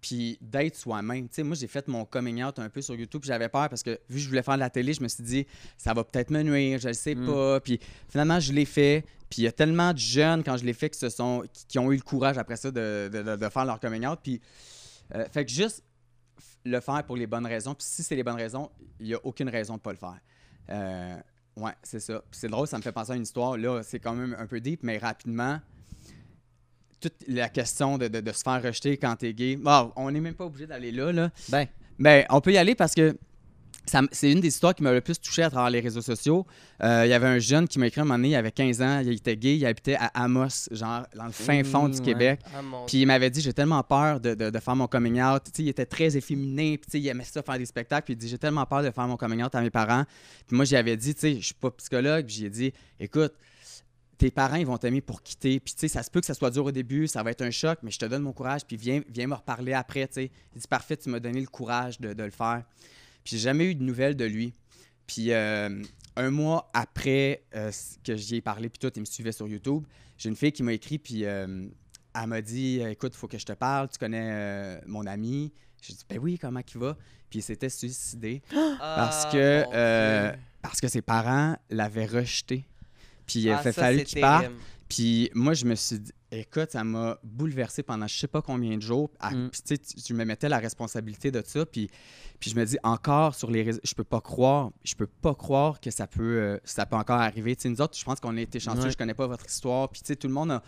puis d'être soi-même. Tu sais, moi, j'ai fait mon coming out un peu sur YouTube. puis J'avais peur parce que vu que je voulais faire de la télé, je me suis dit, ça va peut-être me nuire, je le sais Mm. pas. Puis finalement, je l'ai fait. Puis il y a tellement de jeunes, quand je l'ai fait, qui, se sont, qui, ont eu le courage après ça de, de- de- de faire leur coming out. Puis, euh, fait que juste le faire pour les bonnes raisons. Puis si c'est les bonnes raisons, il n'y a aucune raison de pas le faire. Euh, ouais, c'est ça. Puis c'est drôle, ça me fait penser à une histoire. Là, c'est quand même un peu deep, mais rapidement, toute la question de, de- de se faire rejeter quand t'es gay. Bon, on n'est même pas obligé d'aller là, là. Ben, Ben, on peut y aller parce que c'est une des histoires qui m'a le plus touché à travers les réseaux sociaux. Euh, Il y avait un jeune qui m'a écrit un moment donné, il avait 15 ans, il était gay, il habitait à Amos, genre dans le fin fond Mmh, du ouais. Québec. Ah, Puis il m'avait dit j'ai tellement peur de, de- de faire mon coming out. Il était très efféminé, puis il aimait ça faire des spectacles. Puis il dit j'ai tellement peur de faire mon coming out à mes parents. Puis moi j'y avais dit je suis pas psychologue, puis j'ai dit écoute, tes parents ils vont t'aimer pour quitter. Puis tu sais, ça se peut que ça soit dur au début, ça va être un choc, mais je te donne mon courage, puis viens, viens me reparler après. Tu sais, il dit parfait, tu m'as donné le courage de, de le faire. Puis j'ai jamais eu de nouvelles de lui. Puis euh, un mois après euh, que j'y ai parlé, puis tout, il me suivait sur YouTube, j'ai une fille qui m'a écrit, puis euh, elle m'a dit Écoute, il faut que je te parle, tu connais mon ami? J'ai dit Ben oui, comment il va? Puis il s'était suicidé parce Ah, que parce que ses parents l'avaient rejeté. Puis il a Ah, fait ça, fallu qu'il parte. terrible. Puis moi, je me suis dit, écoute, ça m'a bouleversé pendant je sais pas combien de jours. Ah, Mm. Puis tu sais, tu- me mettais la responsabilité de ça. Puis, puis je me dis, encore sur les réseaux, je peux pas croire, je peux pas croire que ça peut, euh, ça peut encore arriver. Tu sais, nous autres, je pense qu'on a été chanceux, Ouais. je connais pas votre histoire. Puis tu sais, tout le monde a.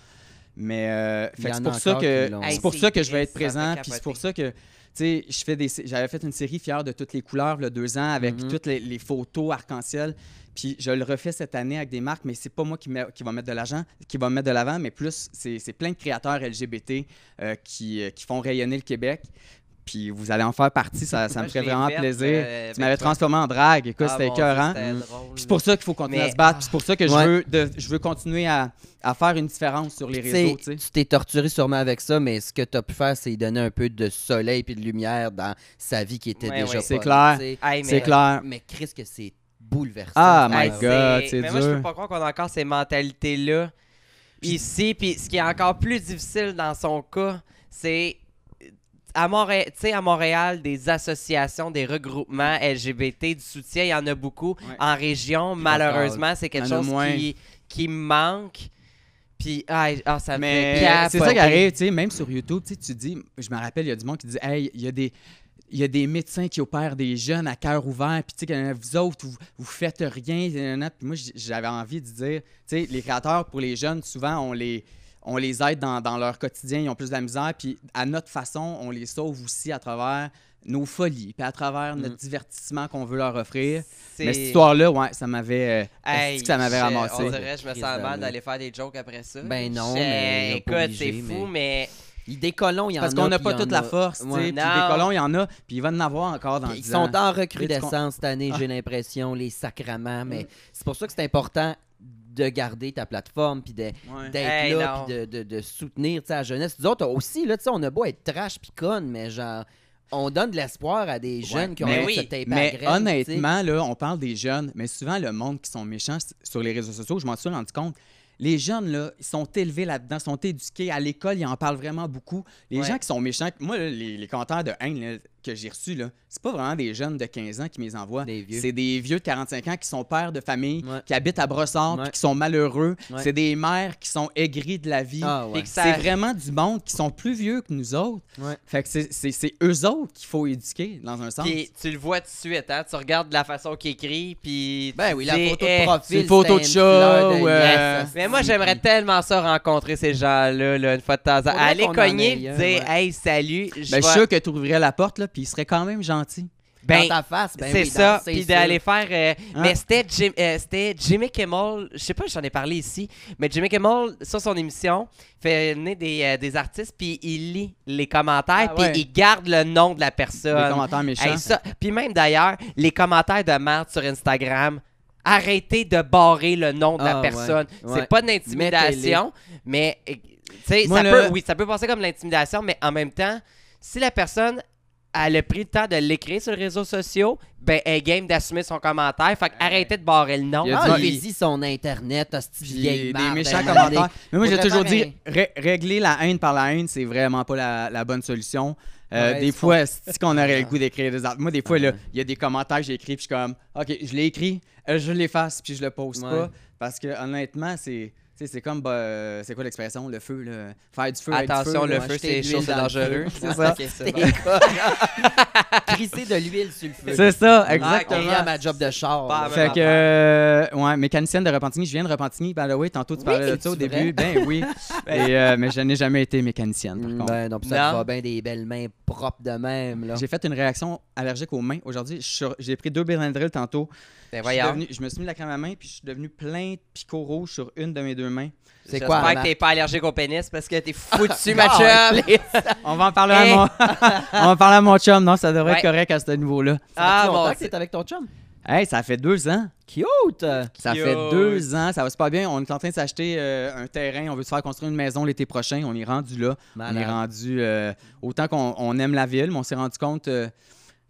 Mais euh, c'est pour ça que c'est pour ça que je vais être présent. Puis c'est pour ça que sais, je fais des, j'avais fait une série fière de toutes les couleurs, le deux ans, avec Mhm. toutes les, les photos arc-en-ciel. Puis je le refais cette année avec des marques, mais c'est pas moi qui, met- qui va mettre de l'argent, qui va mettre de l'avant, mais plus c'est c'est plein de créateurs LGBT euh, qui, euh, qui font rayonner le Québec. Puis vous allez en faire partie, ça, ça Moi, me ferait vraiment plaisir. euh, tu avec m'avais transformé en drague, écoute, Ah, c'était écœurant. Puis c'est pour ça qu'il faut continuer Mais- à se battre. puis C'est pour ça que je, Ouais. veux de- je veux continuer à, à faire une différence sur les réseaux. tu t'es torturé sûrement avec ça, mais ce que tu as pu faire, c'est donner un peu de soleil et de lumière dans sa vie qui était Ouais, déjà ouais. C'est clair. Hey, C'est mais- clair. Mais Chris, que c'est bouleversant. Ah, my God, c'est Mais moi, je dur. peux pas croire qu'on a encore ces mentalités-là ici. Puis ce qui est encore plus difficile dans son cas, c'est à Montréal, tu sais, à Montréal, des associations, des regroupements LGBT, du soutien, il y en a beaucoup. Ouais. En région, malheureusement, c'est quelque chose qui, qui manque. Puis, ah, ah, ça me Mais c'est ça qui arrive, tu sais, même sur YouTube, tu tu dis, je me rappelle, il y a du monde qui dit, hey, il y a des. Il y a des médecins qui opèrent des jeunes à cœur ouvert, puis tu sais, vous autres, vous, vous faites rien. Puis moi, j'avais envie de dire, tu sais, les créateurs, pour les jeunes, souvent, on les, on les aide dans, dans leur quotidien, ils ont plus de la misère, puis à notre façon, on les sauve aussi à travers nos folies, puis à travers notre Mm. divertissement qu'on veut leur offrir. Mais cette histoire-là, ouais, ça m'avait, euh, Hey, est-ce que ça m'avait ramassé? On dirait, je me sens mal d'amour. d'aller faire des jokes après ça. Ben non, mais Écoute, c'est fou, mais... Il- Des colons, il y en Parce a. qu'on n'a pas toute la force. Ouais. Des colons, il y en a, puis il va en avoir encore dans Puis Ils 10 sont en recrudescence cette année, j'ai l'impression, les sacrements. Mm. Mais c'est pour ça que c'est important de garder ta plateforme puis de- Ouais. d'être Hey, là non. puis de, de- de soutenir la jeunesse. Nous autres aussi, là, tu sais, on a beau être trash puis conne, mais genre, on donne de l'espoir à des jeunes qui ont mais oui, Mais graine, honnêtement, là, on parle des jeunes, mais souvent, le monde qui sont méchants sur les réseaux sociaux, je m'en suis rendu compte. Les jeunes, là, ils sont élevés là-dedans, sont éduqués. À l'école, ils en parlent vraiment beaucoup. Les Ouais. gens qui sont méchants, moi, là, les, les commentaires de haine là, que j'ai reçus, là, c'est pas vraiment des jeunes de 15 ans qui me les envoient. Des vieux. C'est des vieux de 45 ans qui sont pères de famille, Ouais. qui habitent à Brossard, Ouais. qui sont malheureux. Ouais. C'est des mères qui sont aigries de la vie. Ah C'est vraiment du monde qui sont plus vieux que nous autres. Ouais. Fait que c'est- c'est c'est eux autres qu'il faut éduquer, dans un sens. Puis tu le vois tout de suite, hein? Tu regardes la façon qu'il écrit, puis... Ben tu oui, la dis, photo eh, de profil. c'est une photo de chat de euh, Mais moi, j'aimerais tellement ça rencontrer ces gens-là, là, une fois de temps en temps. Aller cogner, dire. Hey, salut. je Ben, je suis sûr que tu ouvrirais la porte, là, puis il serait quand même gentil. Ben, dans ta face, ben c'est oui, ça, c'est puis d'aller faire. euh, Hein? Mais c'était Jim- euh, c'était Jimmy Kimmel, je sais pas, j'en ai parlé ici, mais Jimmy Kimmel, sur son émission, fait venir des, euh, des artistes, puis il lit les commentaires, Ah puis ouais. il garde le nom de la personne. commentaires méchants. Puis même d'ailleurs, les commentaires de merde sur Instagram, arrêtez de barrer le nom de la Ah, ouais, personne. ouais. C'est pas de l'intimidation, mais tu sais, Moi, ça peut, oui, ça peut passer comme de l'intimidation, mais en même temps, si la personne elle a pris le temps de l'écrire sur les réseaux sociaux, ben elle est game d'assumer son commentaire. Fait que arrêtez de barrer le nom. Il Ah, Enlevez-y son internet, vieille des méchants commentaires. Mais moi, j'ai toujours dit, ré- régler la haine par la haine, c'est vraiment pas la, la bonne solution. Euh, Ouais, des fois, c'est qu'on aurait le goût d'écrire des articles? Moi, des fois, il y a des commentaires que j'ai écrits, puis je suis comme, OK, je l'ai écrit, euh, je l'efface, puis je le poste Ouais. pas. Parce que, honnêtement, c'est. C'est comme, bah, euh, c'est quoi l'expression, le feu, là? Faire du feu avec du Attention, feu, le feu, c'est chaud, c'est dangereux. C'est ça. Ok, c'est. Crisser de l'huile sur le feu. C'est ça, exactement. à ma job de char. Pas Fait que, euh, ouais, mécanicienne de Repentigny, je viens de Repentigny, by the way, tantôt tu Oui, parlais de ça au début, vrai. ben oui, Et, euh, mais je n'ai jamais été mécanicienne, par Mm, contre. Ben non, puis ça va bien des belles mains propres de même. Là. J'ai fait une réaction allergique aux mains aujourd'hui. J'ai pris deux Benadryl tantôt. Ben Je, suis voyons. devenu- je me suis mis la crème à main puis je suis devenu plein de picots rouges sur une de mes deux mains. C'est quoi, J'espère que t'es pas allergique au pénis parce que t'es foutu, ma chum. On va en parler Hey! à mon, on va en parler à mon chum. Non, ça devrait être correct à ce niveau-là. Ah, longtemps bon, que t'es avec ton chum? Hey, ça fait deux ans. Cute! Ça Cute. fait deux ans. Ça va super bien. On est en train de s'acheter euh, un terrain. On veut se faire construire une maison l'été prochain. On est rendu là. On est rendu. euh, autant qu'on on aime la ville, mais on s'est rendu compte euh,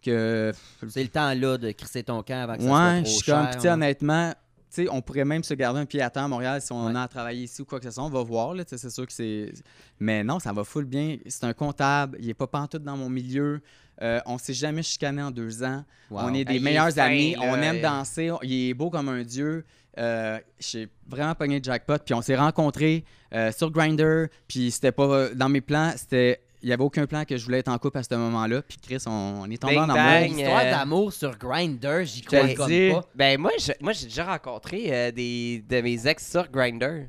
que C'est le temps là de crisser ton camp avant que ça soit Ouais, trop je suis cher. comme, tu ouais. honnêtement, tu sais, on pourrait même se garder un pied à terre à Montréal si on a à travailler ici ou quoi que ce soit. On va voir, là, c'est sûr que c'est... Mais non, ça va full bien. C'est un comptable, il est pas pantoute dans mon milieu. Euh, on s'est jamais chicané en deux ans. Wow. On est des est meilleurs fin, amis. là, on aime ouais. danser. Il est beau comme un dieu. Euh, J'ai vraiment pogné le jackpot. Puis on s'est rencontrés euh, sur Grindr. Puis c'était pas euh, dans mes plans. C'était il n'y avait aucun plan que je voulais être en couple à ce moment-là. Puis Chris, on, on est tombé en amour. Une histoire euh, d'amour sur Grindr, j'y crois comme pas. Ben moi, je- moi j'ai déjà rencontré euh, des de mes ex sur Grindr.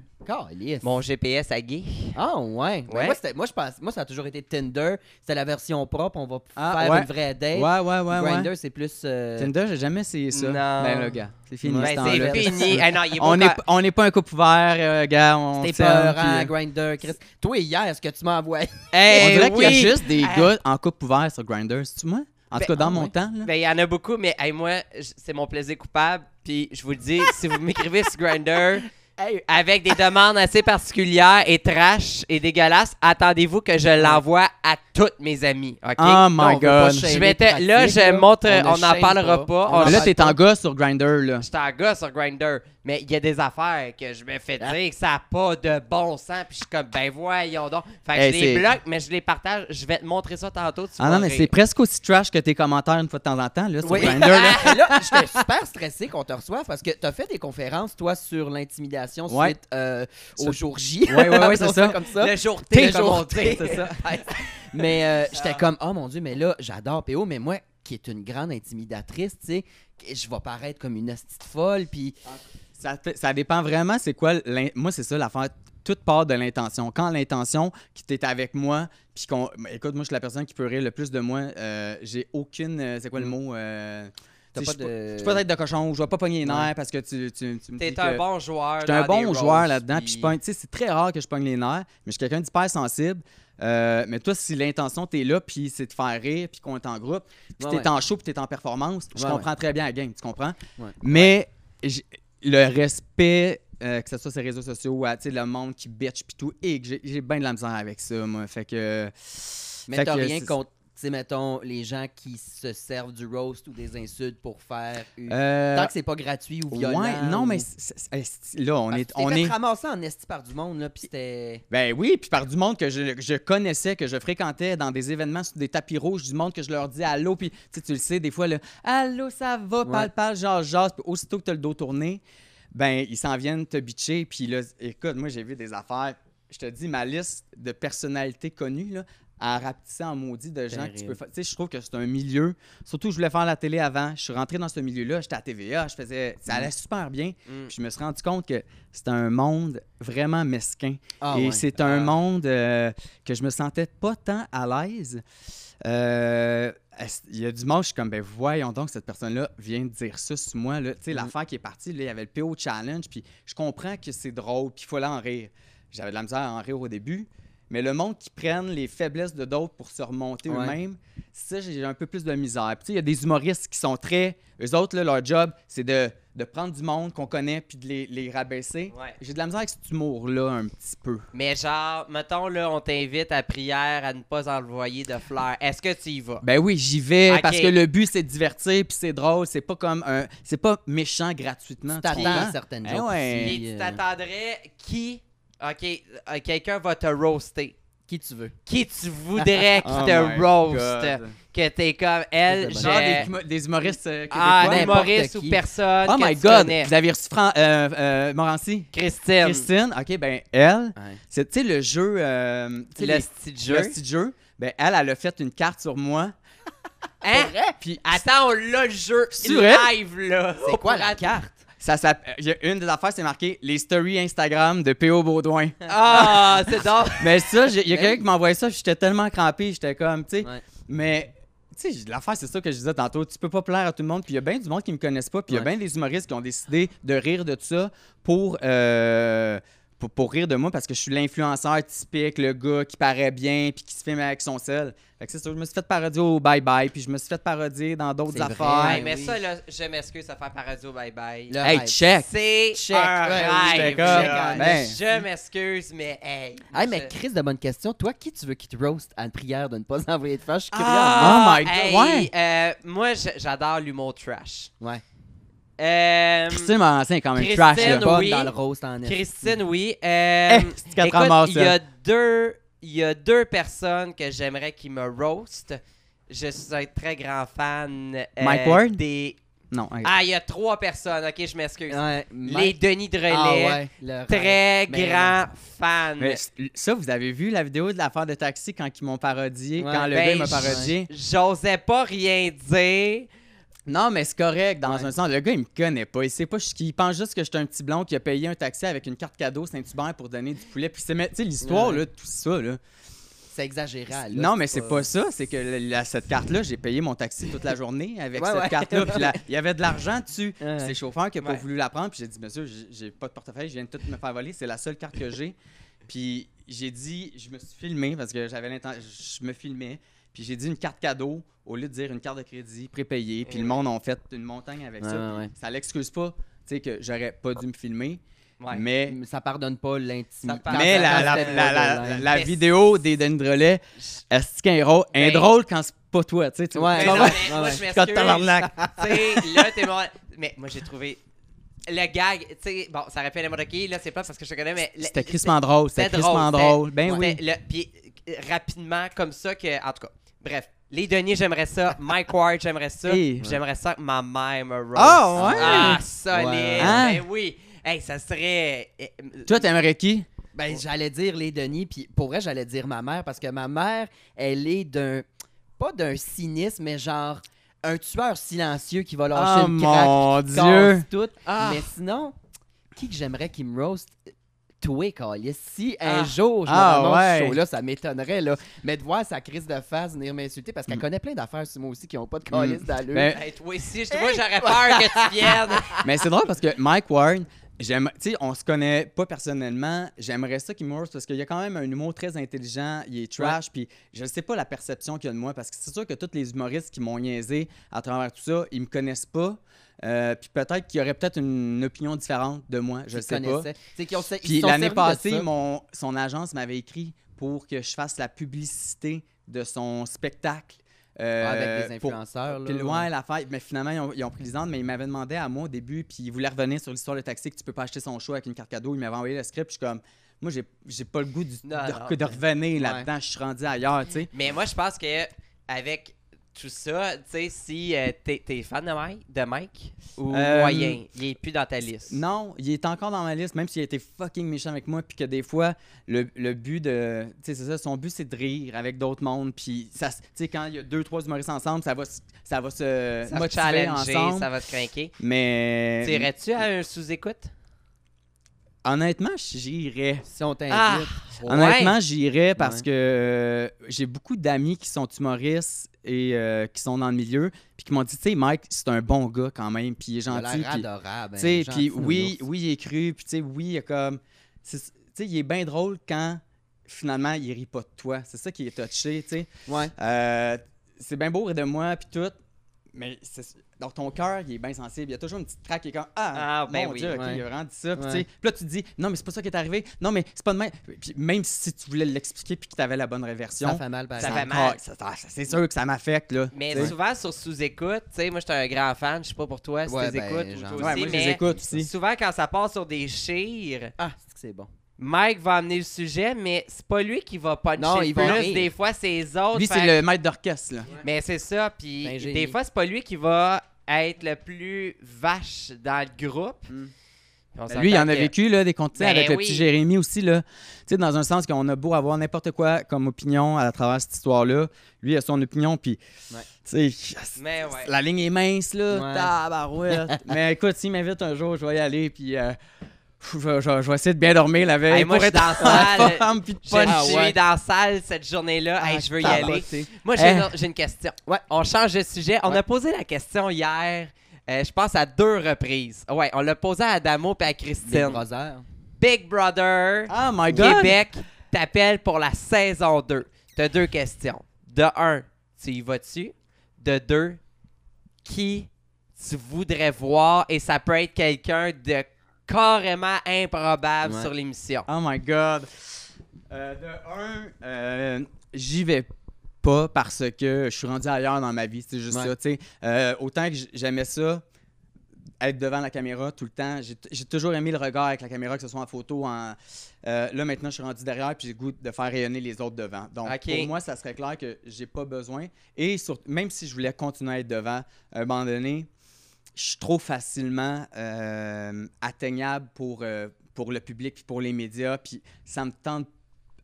Mon GPS à gay. Ah ouais. Ben, Ouais. moi, moi, je pense, moi, ça a toujours été Tinder. C'était la version propre. On va Ah, faire ouais. une vraie date. Ouais, ouais, ouais, Grindr, ouais. c'est plus. euh, Tinder, j'ai jamais essayé ça. Non. Ben là, gars, c'est fini. Ben, c'est fini. Ah non, il est beau On n'est on pas un couple ouvert, euh, gars. On C'était peurant, puis, euh, Grindr. Chris. Toi, hier, est-ce que tu m'as envoyé? On dirait qu'il y a juste des gars en couple ouvert sur Grindr. C'est-tu moi? En tout Ben, cas, dans ah, mon ouais. temps, là. Ben, il y en a beaucoup, mais hey, moi, c'est mon plaisir coupable. Puis je vous le dis, si vous m'écrivez sur Grindr avec des demandes assez particulières et trash et dégueulasses, attendez-vous que je l'envoie à toutes mes amis. OK? Oh Non, my pas god. je vais te- là, je montre, On ne on n'en parlera pas. pas. On en là, parle t'es en gars sur Grindr, là. J'étais un gars sur Grindr, mais il y a des affaires que je me fais Ah. dire que ça n'a pas de bon sens. Puis je suis comme, ben voyons donc. Fait que Hey, je c'est- les bloque, mais je les partage. Je vais te montrer ça tantôt. tu Ah vas non, mais rire. c'est presque aussi trash que tes commentaires une fois de temps en temps, là, sur Oui. Grindr, là. Et là, j'étais super stressé qu'on te reçoive parce que tu as fait des conférences, toi, sur l'intimidation Ouais. suite euh, au Sur- jour J. Ouais, ouais, ouais, c'est ça. comme ça. Le jour T, comme jour on dit, T. c'est ça. Mais euh, j'étais comme, oh mon Dieu, mais là, j'adore PO, mais moi, qui est une grande intimidatrice, tu sais, je vais paraître comme une hostie folle, puis Ça, ça dépend vraiment, c'est quoi. Moi, c'est ça l'affaire. Toute part de l'intention. Quand l'intention qui t'es avec moi, puis qu'on. Écoute, moi, je suis la personne qui peut rire le plus de moi. euh, J'ai aucune. euh, C'est quoi le Mm. mot euh, T'as tu sais, pas de- Je pas tête de cochon, je vais pas pogner les nerfs Ouais. parce que tu, tu, tu me T'es que- un bon joueur. J'étais un bon joueur là-dedans, puis je pogne- tu sais, c'est très rare que je pogne les nerfs, mais je suis quelqu'un d'hyper sensible. Euh, mais toi, si l'intention, t'es là, puis c'est de faire rire, puis qu'on est en groupe, puis Ouais, t'es ouais. en show, puis t'es en performance, je comprends très bien la game, tu comprends? Mais le respect, euh, que ce soit les réseaux sociaux, ou le monde qui bitch, puis tout, et que j'ai- bien de la misère avec ça, moi. Fait que. Mais t'as rien contre, sais, mettons, les gens qui se servent du roast ou des insultes pour faire une... Euh, Tant que c'est pas gratuit ou violent. ouais, non, mais ou- là, on Parce est. tu On fait est ramasser en esti par du monde, là, puis c'était... Ben oui, puis par du monde que je, je connaissais, que je fréquentais dans des événements sur des tapis rouges, du monde que je leur dis allô, puis tu le sais, des fois, le allô, ça va, parle, Ouais. parle, genre, jase, puis aussitôt que tu as le dos tourné, ben ils s'en viennent te bitcher, puis là, écoute, moi j'ai vu des affaires, je te dis, ma liste de personnalités connues, là, à rapetisser en maudit de gens que tu peux faire. Tu sais, je trouve que c'est un milieu. Surtout, je voulais faire la télé avant. Je suis rentré dans ce milieu-là. J'étais à TVA. Je faisais. Ça allait super bien. Mm. Puis je me suis rendu compte que c'était un monde vraiment mesquin. Ah, Et ouais. c'est un Ah. monde euh, que je me sentais pas tant à l'aise. Euh, Il y a du monde, je suis comme, ben voyons donc, cette personne-là vient de dire ça sur moi. là. Tu sais, Mm. l'affaire qui est partie, là, il y avait le PO Challenge, puis je comprends que c'est drôle, puis il faut en rire. J'avais de la misère à en rire au début, mais le monde qui prennent les faiblesses de d'autres pour se remonter Ouais. eux-mêmes, ça, j'ai un peu plus de misère. Puis tu sais, il y a des humoristes qui sont très... Eux autres, là, leur job, c'est de, de prendre du monde qu'on connaît, puis de les, les rabaisser. Ouais. J'ai de la misère avec cet humour-là un petit peu. Mais genre, mettons, là, on t'invite à prière à ne pas envoyer de fleurs. Est-ce que tu y vas? Ben oui, j'y vais parce que le but c'est de divertir puis c'est drôle, c'est pas comme un c'est pas méchant gratuitement. Tu tu t'attends certaines Eh ouais. aussi, Et tu euh, t'attendrais qui. Ok, euh, quelqu'un va te roaster. Qui tu veux? Qui tu voudrais qui Oh te my roast? God. Que t'es comme elle, C'est Genre des, j'ai. humo- des humoristes euh, Ah, n'importe humoriste ou qui. personne. oh que my tu god, connais. vous avez reçu Fran euh, euh, Morancy? Christine. Christine, OK, ben elle, Ouais. c'est tu sais le jeu euh, tu sais, Le les- petit le jeu. petit jeu, ben elle elle a fait une carte sur moi. Hein? Puis Attends, on l'a le jeu C'est vrai? live là. C'est quoi la carte? Ça a une des affaires c'est marqué les stories Instagram de PO Baudouin. Ah, c'est donc. Mais ça, il y a quelqu'un qui m'a envoyé ça, puis j'étais tellement crampé, j'étais comme, tu sais. Ouais. Mais, tu sais, l'affaire, c'est ça que je disais tantôt. Tu peux pas plaire à tout le monde, puis il y a bien du monde qui me connaissent pas, puis il y a bien des humoristes qui ont décidé de rire de tout ça pour. euh, pour, pour rire de moi parce que je suis l'influenceur typique, le gars qui paraît bien puis qui se filme avec son sel. Fait que c'est ça, je me suis fait parodier au Bye Bye puis je me suis fait parodier dans d'autres affaires. Ouais, mais oui. ça, là, je m'excuse à faire paradis au bye-bye. Le Hey, rêve. check! C'est Check. un Ouais, rêve. là. ben. Je m'excuse, mais hey. Hey, mais Chris, de bonne question. Toi, qui tu veux qui te roast à une prière de ne pas envoyer de flash? Je suis curieux. Ah, Oh my God, hey, ouais. euh, moi, j'adore l'humour trash. Ouais. Euh, Christine Morancy est quand même Christine, trash, là. Bonne oui. dans le roast en esti. Christine, oui. Euh, Eh, c'est écoute, il y a deux, il y a deux personnes que j'aimerais qui me roast. Je suis un très grand fan. euh, Mike Ward? Des... Non. Ah, il y a trois personnes. Ok, je m'excuse. Ouais, Les Mike- Denis de relais. Ah ouais, le rêve. Très Mais grand fan. Mais c- ça, vous avez vu la vidéo de l'affaire de taxi quand ils m'ont parodié, Ouais. quand le Ben, gars m'a parodié? J'osais pas rien dire. Non, mais c'est correct dans Ouais. un sens. Le gars, il me connaît pas. Il sait pas je. Il pense juste que j'étais un petit blond qui a payé un taxi avec une carte cadeau Saint-Hubert pour donner du poulet. Puis c'est, tu sais, l'histoire, Ouais. là, tout ça, là. C'est exagéré. là, non, mais c'est pas ça. C'est que cette carte-là, j'ai payé mon taxi toute la journée avec Ouais, cette carte-là. Puis il y avait de l'argent dessus. Puis c'est le chauffeur qui a pas voulu la prendre. Puis j'ai dit, monsieur, j'ai- j'ai pas de portefeuille, je viens de tout me faire voler. C'est la seule carte que j'ai. Puis j'ai dit, je me suis filmé parce que j'avais l'intention, je me filmais. Puis j'ai dit une carte cadeau au lieu de dire une carte de crédit prépayée. Puis le monde a fait une montagne avec Ouais, ça. ouais. Ça l'excuse pas, tu sais, que j'aurais pas dû me filmer. Ouais. Mais, Mais ça pardonne pas l'intimité. Mais la, la, la, vidéo des Denis Drolet, est-ce est drôle? Ben- drôle quand c'est pas toi, tu sais. tu- Ouais, Mais non, mais moi, ouais. je m'excuse. tabarnak. Tu sais, là, t'es mon... Mais moi, j'ai trouvé... Le gag, tu sais, bon, ça aller n'importe qui, là, c'est pas parce que je te connais, mais... C'était crissement drôle, c'était crissement drôle, drôle. Ben oui. Puis rapidement, comme ça, que... En tout cas, bref. Les Denis, j'aimerais ça. Mike Ward, j'aimerais ça. Hey. J'aimerais ça que ma mère me roast. Ah, ouais? Ah, solide. Ouais. Hein? Ben oui. Hey, ça serait... euh, Toi, t'aimerais qui? Ben, j'allais dire les Denis, puis pour vrai, j'allais dire ma mère, parce que ma mère, elle est d'un. Pas d'un cynisme, mais genre un tueur silencieux qui va lâcher Oh le crack. mon qui Dieu! tout. Ah. Mais sinon, qui que j'aimerais qui me roast? Toi, Calis. Si Ah. un jour je me Ah, ramasse ouais. ce show-là, ça m'étonnerait, là. Mais de voir sa crise de face venir m'insulter, parce qu'elle Mm. connaît plein d'affaires sur moi aussi qui n'ont pas de Calis d'allure. Ben, Hey, toi aussi, je- moi, j'aurais peur que tu viennes. Mais c'est drôle parce que Mike Ward, j'aime, tu sais, on se connaît pas personnellement. J'aimerais ça qu'il me roast parce qu'il y a quand même un humour très intelligent. Il est trash, puis je sais pas la perception qu'il y a de moi parce que c'est sûr que tous les humoristes qui m'ont niaisé à travers tout ça, ils me connaissent pas. Euh, puis peut-être qu'il y aurait peut-être une opinion différente de moi, je sais pas. connaissaient. C'est qu'ils ont- ils Puis l'année passée, mon, son agence m'avait écrit pour que je fasse la publicité de son spectacle. euh, Ouais, avec des pour- influenceurs. là. puis, ouais, l'affaire, mais finalement, ils ont, ils ont pris les ordres, mais ils m'avaient demandé à moi au début, puis ils voulaient revenir sur l'histoire de taxi, que tu peux pas acheter son show avec une carte cadeau. Ils m'avaient envoyé le script, puis je suis comme, moi, j'ai, j'ai pas le goût du- Non, de, non, de mais- revenir là-dedans, je suis rendu ailleurs, tu sais. Mais moi, je pense que avec tout ça, tu sais, si euh, t'es, fan de Mike, de Mike ou Euh, moyen, il est plus dans ta liste? Non, il est encore dans ma liste, même s'il a été fucking méchant avec moi, puis que des fois, le, le but de. Tu sais, c'est ça, son but, c'est de rire avec d'autres mondes, puis ça, tu sais, quand il y a deux, trois humoristes ensemble, ça va, ça va se Ça va challenger, ensemble. ça va te craquer. Mais. T'irais-tu à un sous-écoute? Honnêtement, j'irais. Si on t'invite. Ah! Honnêtement, j'irais parce Ouais. que euh, j'ai beaucoup d'amis qui sont humoristes et euh, qui sont dans le milieu, puis qui m'ont dit, tu sais, Mike, c'est un bon gars quand même, puis il est Il gentil. puis- adorable. Tu sais, hein, puis oui, oui, il est cru, puis tu sais, oui, il est comme. Tu sais, il est bien drôle quand finalement il rit pas de toi. C'est ça qui est touché, tu sais. Ouais. Euh, c'est bien beau de moi, puis tout, mais c'est- dans ton cœur, il est bien sensible. Il y a toujours une petite traque qui est comme Ah, Ah, ben mon oui. Dieu, il a vraiment dit ça. Puis, Ouais. là, tu te dis Non, mais c'est pas ça qui est arrivé. Non, mais c'est pas de même. Puis même si tu voulais l'expliquer, puis que tu avais la bonne réversion, Ça fait mal, par Ça exemple. fait mal. ça- ça- c'est sûr que ça m'affecte, là. Mais souvent sur sous-écoute, tu sais, moi j'étais un grand fan, je sais pas pour toi si Ouais, tu ben, écoutes ou genre- toi Ouais, aussi, moi, je les mais écoute aussi. souvent quand ça passe sur des chires, Ah, c'est que c'est bon. Mike va amener le sujet, mais c'est pas lui qui va puncher Non, le il va plus, rire. des fois c'est les autres. Lui, c'est le maître d'orchestre, là. Mais c'est ça, puis Ben, des fois c'est pas lui qui va être le plus vache dans le groupe. Mm. On Ben, lui, il en a vécu là, des Ben avec le petit Jérémy aussi. Là. Tu sais, dans un sens qu'on a beau avoir n'importe quoi comme opinion à travers cette histoire-là. Lui, il a son opinion, puis Ouais. tu sais, Mais ouais. la ligne est mince, là. Ouais. Tabarouette. Mais écoute, s'il m'invite un jour, je vais y aller, puis euh, je, vais- je je vais essayer de bien dormir la veille. Hey, moi, pour je suis être dans salle. forme, puis de Je. Ah suis ouais. dans la salle cette journée-là. Hey, Ah, je veux y aller. Moi, j'ai Eh. une, j'ai une question. Ouais. On change de sujet. On Ouais. a posé la question hier, euh, je pense à deux reprises. Ouais, on l'a posé à Adamo et à Big Christine. Brother. Big Brother, Oh my God! Québec, t'appelle pour la saison 2. T'as deux questions. De un, tu y vas-tu? De deux, qui tu voudrais voir? Et ça peut être quelqu'un de carrément improbable Ouais. sur l'émission. Oh my God. Euh, de un, euh, j'y vais pas parce que je suis rendu ailleurs dans ma vie. C'est juste Ouais. ça. tu sais. Euh, autant que j'aimais ça être devant la caméra tout le temps. J'ai toujours aimé le regard avec la caméra, que ce soit en photo, en... euh, là, maintenant, je suis rendu derrière, puis j'ai le goût de faire rayonner les autres devant. Donc, pour moi, ça serait clair que j'ai pas besoin. Et sur- même si je voulais continuer à être devant, à un moment donné, je suis trop facilement euh, atteignable pour, euh, pour le public puis pour les médias. Puis ça me tente.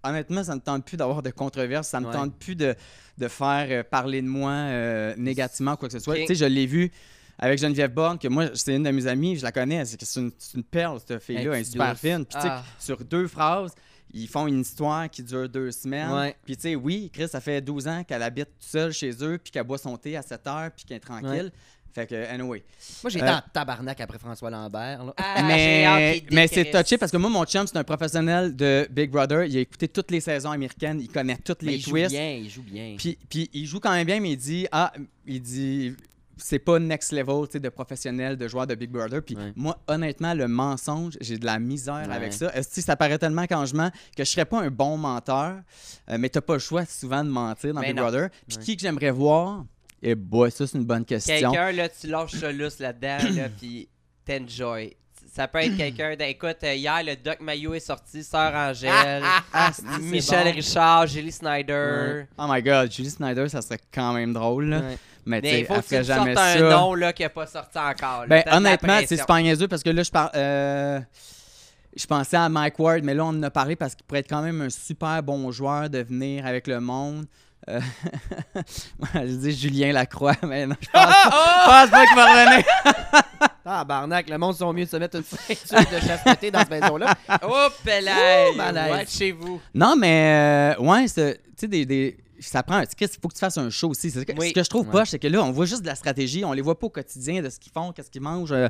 Honnêtement, ça me tente plus d'avoir de controverses. Ça me Ouais. tente plus de, de faire euh, parler de moi euh, négativement, quoi que ce soit. Tu sais, je l'ai vu avec Geneviève Borne, que moi, c'est une de mes amies, je la connais. C'est une, une perle, cette fille-là. Elle est super douce. fine. Puis, tu sais, Ah. sur deux phrases, ils font une histoire qui dure deux semaines. Ouais. Puis, tu sais, oui, Chris, ça fait 12 ans qu'elle habite toute seule chez eux, puis qu'elle boit son thé à 7 heures, puis qu'elle est tranquille. Fait que, anyway. Moi, j'étais Euh, en tabarnak après François Lambert. là. Ah, j'ai hâte mais qu'il mais c'est décrisse. touché parce que moi, mon chum, c'est un professionnel de Big Brother. Il a écouté toutes les saisons américaines. Il connaît toutes Mais les il joue twists. bien, il joue bien. Puis, puis il joue quand même bien, mais il dit Ah, il dit c'est pas next level tu sais, de professionnel, de joueur de Big Brother. Puis Ouais. moi, honnêtement, le mensonge, j'ai de la misère Ouais. avec ça. Est-ce que ça paraît tellement quand je mens que je serais pas un bon menteur, euh, mais t'as pas le choix souvent de mentir dans Mais Big non. Brother. Puis Ouais. qui que j'aimerais voir Eh boy, ça c'est une bonne question. Quelqu'un, là, tu lâches ça lousse là-dedans, là, puis t'enjoy. Ça peut être quelqu'un. Écoute, euh, hier, le Doc Mayo est sorti, Sœur Angèle, Ah, Michel bon. Richard, Julie Snyder. Oh my god, Julie Snyder, ça serait quand même drôle. là. Mais, Mais il faut elle que tu jamais sortes ça. un nom là, qui n'a pas sorti encore. Ben, honnêtement, c'est niaiseux parce que là, je parle. euh, Je pensais à Mike Ward, mais là, on en a parlé parce qu'il pourrait être quand même un super bon joueur de venir avec le monde. Euh, je dis Julien Lacroix, mais non, je pense pas, pense pas qu'il va revenir. Tabarnak, le monde sont mieux de se mettre une ceinture de chasteté dans cette maison-là. Malaise. ouais, chez vous. Non, mais euh, ouais, c'est- tu sais, des, des- ça prend un ticket. Il faut que tu fasses un show aussi. Oui. Ce que je trouve Ouais. pas, c'est que là, on voit juste de la stratégie. On les voit pas au quotidien de ce qu'ils font, qu'est-ce qu'ils mangent, euh,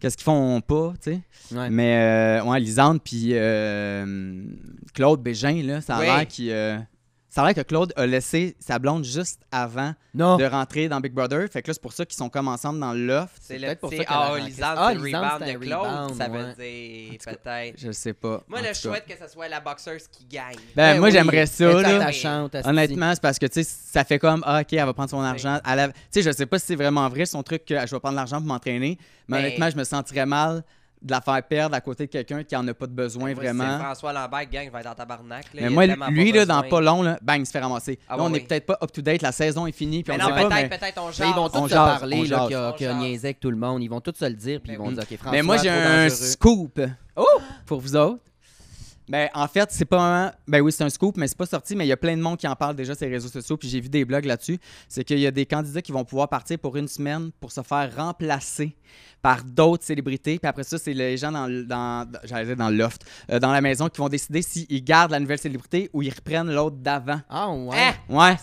qu'est-ce qu'ils font pas, tu sais. Ouais. Mais, euh, ouais, Lisande puis euh, Claude Bégin, là, ça a Oui. l'air qu'il. Ça a l'air que Claude a laissé sa blonde juste avant Non. de rentrer dans Big Brother. Fait que là, c'est pour ça qu'ils sont comme ensemble dans le loft. C'est C'est le peut-être pour petit ça qu'elle a Ah, Ah, le rebound c'est de un Claude, rebound, ça veut ouais. dire tout cas, peut-être. Je sais pas. Moi, en je tout cas. souhaite que ce soit la boxeuse qui gagne. Ben, Ben moi, oui, j'aimerais ça, là. attachante, asti. Honnêtement, c'est parce que, tu sais, ça fait comme, ah, OK, elle va prendre son argent. Elle a- Tu sais, je sais pas si c'est vraiment vrai, son truc, que je vais prendre l'argent pour m'entraîner. Mais, Mais- honnêtement, je me sentirais mal de la faire perdre à côté de quelqu'un qui en a pas de besoin Moi, vraiment. François Lambert gagne, il va être dans tabarnak. là, Mais moi, lui, pas là, dans pas long, là, bang, il se fait ramasser. Ah là, on oui, n'est oui. peut-être pas up-to-date, la saison est finie, puis Mais on non, sait pas, peut-être, mais... peut-être on Mais jase. ils vont tous On se jase, parler là, qu'il a, a niaisé avec tout le monde. Ils vont tous se le dire, puis ils Ben vont oui. dire OK, François, Mais moi, j'ai un dangereux. scoop. Oh! Pour vous autres. Ben, en fait, c'est pas un... Ben oui, c'est un scoop, mais c'est pas sorti, mais il y a plein de monde qui en parle déjà sur les réseaux sociaux, puis j'ai vu des blogs là-dessus. C'est qu'il y a des candidats qui vont pouvoir partir pour une semaine pour se faire remplacer par d'autres célébrités. Puis après ça, c'est les gens dans, le- dans, j'allais dire dans le loft, euh, dans la maison, qui vont décider s'ils gardent la nouvelle célébrité ou ils reprennent l'autre d'avant. Ah ouais. Hein? Ouais,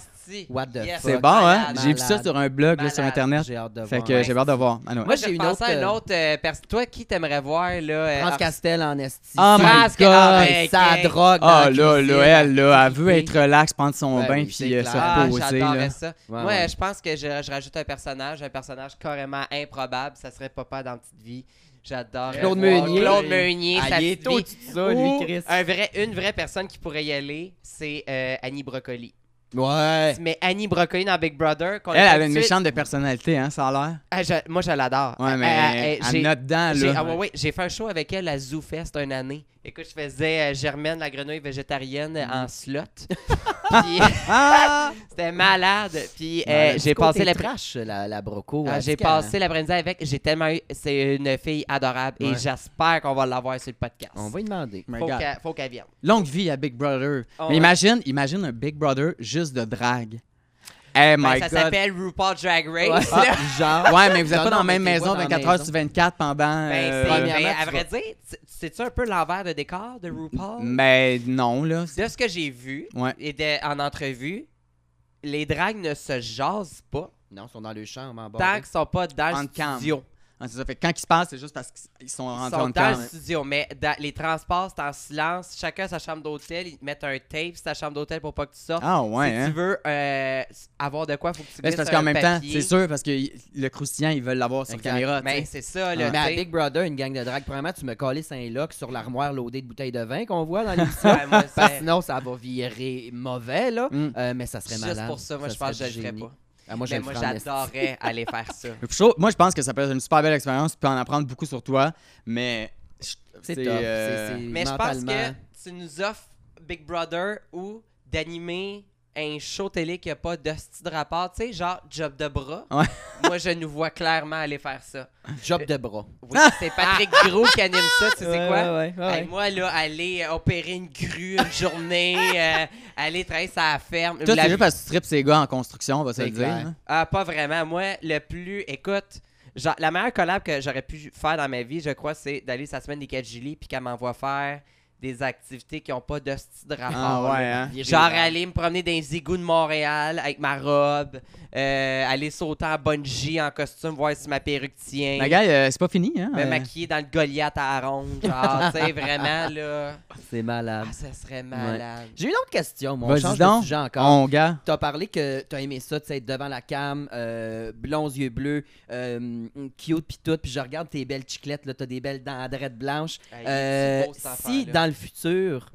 What the Yes. fuck? c'est bon, hein? J'ai vu ça sur un blog là, sur. Internet. J'ai hâte de Fait voir. que j'ai hâte de voir. Ah, non. Moi, j'ai une autre, à une autre euh, personne. Toi, qui t'aimerais voir, là? euh, France ah, Castel en esti. Oh my France- God! ah, Hey, ben, ça gang. drogue Ah là, là, elle, là, elle veut être relax, prendre son Ben bain, puis euh, se Ah, reposer. j'adorais là. ça. Ouais, Moi, je pense que je, rajoute un personnage, un personnage carrément improbable. Ça serait Papa dans Petite Vie. J'adore. Claude Meunier. Claude Meunier, Ah, de ça, lui, Chris. un vrai, une vraie personne qui pourrait y aller, c'est euh, Annie Brocoli. Ouais. Mais Annie Brocoli dans Big Brother, qu'on Elle, elle a une méchante de personnalité, hein, ça a l'air. Ah, je- moi, je l'adore. Ouais, mais elle note dedans, là. ah ouais, ouais, j'ai fait un show avec elle à ZooFest une année. Écoute, je faisais euh, Germaine, la grenouille végétarienne, Mm. en slot. Puis, c'était malade. Puis euh, j'ai passé la trash, la, la broco. Ah, elle j'ai passé l'après-midi avec. J'ai tellement eu. C'est une fille adorable et j'espère qu'on va l'avoir sur le podcast. On va lui demander. Faut qu'elle vienne. Longue vie à Big Brother. Oh, mais ouais. imagine, imagine un Big Brother juste de drague. Hey Ben, my ça God. s'appelle RuPaul Drag Ouais. Race. Ah, genre. Ouais, mais vous êtes Non, pas non, dans la mais même maison pas dans la 24 heures maison. sur 24 pendant. Ben, euh, c'est- ben, à vrai dire, c'est- c'est-tu un peu l'envers de décor de RuPaul? Mais non, là. De ce que j'ai vu Ouais. et de- en entrevue, les drags ne se jasent pas Non, ils sont dans le chambre en bas. tant qu'ils sont pas dans le cam. Studio. Ah, c'est ça. Fait que quand ils se passent, c'est juste parce qu'ils sont rentrés en dans le studio, mais dans- les transports, c'est en silence. Chacun a sa chambre d'hôtel. Ils te mettent un tape sur ta chambre d'hôtel pour pas que tu sortes. Ah ouais, si hein. tu veux euh, avoir de quoi, faut que tu Ben, glisses c'est parce qu'en même temps, c'est sûr, parce que le croustillant, ils veulent l'avoir sur Exact. caméra. Mais sais. c'est ça, là. Mais à tu sais. Big Brother, une gang de drague, premièrement, tu me collais Saint-Loc sur l'armoire loadée de bouteilles de vin qu'on voit dans l'émission. Ouais, sinon, ça va virer mauvais, là. Mm. Euh, mais ça serait Juste malade. pour ça, moi, je pense que je le ferais pas. Ah, moi, je Mais le moi, ferais en esti. j'adorais aller faire ça. Moi, je pense que ça peut être une super belle expérience. Tu peux en apprendre beaucoup sur toi, mais. je- C'est c'est, tough. euh, c'est- c'est Mais je pense que mentalement- tu nous offres Big Brother ou d'animer un show télé qui n'a pas d'hostie de rapport, tu sais, genre job de bras. Ouais. Moi, je nous vois clairement aller faire ça. Job de bras. Oui, c'est Patrick Gros qui anime ça, tu sais Ouais, quoi? ouais, ouais, ouais, Hey, moi, là, aller euh, opérer une grue une journée, euh, aller travailler sur la ferme. Toi, La- c'est juste parce que tu tripes ces gars en construction, on va se le dire. hein. Ah, pas vraiment. Moi, le plus. Écoute, genre, la meilleure collab que j'aurais pu faire dans ma vie, je crois, c'est d'aller sa semaine des 4 Julie puis qu'elle m'envoie faire des activités qui n'ont pas de style de rapport. Ah ouais, hein? Genre aller me promener dans les égouts de Montréal avec ma robe, euh, aller sauter en bungee en costume, voir si ma perruque tient. Ma gars, euh, c'est pas fini, hein? me euh, maquiller dans le Goliath à la ronde, genre, tu sais, vraiment, là. C'est malade. Ah, ça serait malade. J'ai une autre question, moi. On Vas-y change donc. de sujet encore. On, gars. T'as parlé que t'as aimé ça, tu sais, être devant la cam, euh, blonds yeux bleus, euh, cute pis tout, puis je regarde tes belles chiclettes, là, t'as des belles dents à blanches. Hey, Euh, si dans le futur,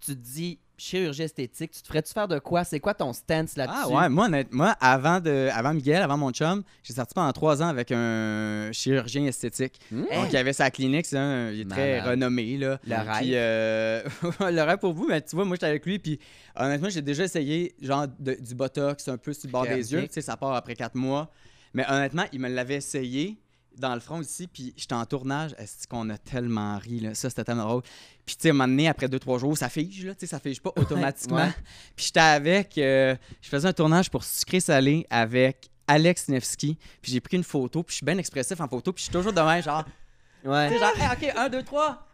tu te dis chirurgie esthétique, tu te ferais-tu faire de quoi? C'est quoi ton stance là-dessus? Ah ouais, moi, honnête- moi avant, de, avant Miguel, avant mon chum, j'ai sorti pendant trois ans avec un chirurgien esthétique. Hmm? Donc, il avait sa clinique, c'est un, il est très renommé. Là. Le rêve. Puis, euh, le rêve pour vous, mais tu vois, moi, j'étais avec lui, puis honnêtement, j'ai déjà essayé genre de- du botox un peu sur le bord des yeux. Tu sais, ça part après quatre mois. Mais honnêtement, il me l'avait essayé dans le front ici, puis j'étais en tournage. Est-ce qu'on a tellement ri, là? Ça, c'était tellement drôle. Puis, tu sais, à un moment donné, après deux, trois jours, ça fige, là, tu sais, ça fige pas automatiquement. Ouais. Puis, j'étais avec, euh, je faisais un tournage pour Sucré Salé avec Alex Nevsky, puis j'ai pris une photo, puis je suis bien expressif en photo, puis je suis toujours de même, genre, Ouais. tu sais, genre, Hey, ok, un, deux, trois.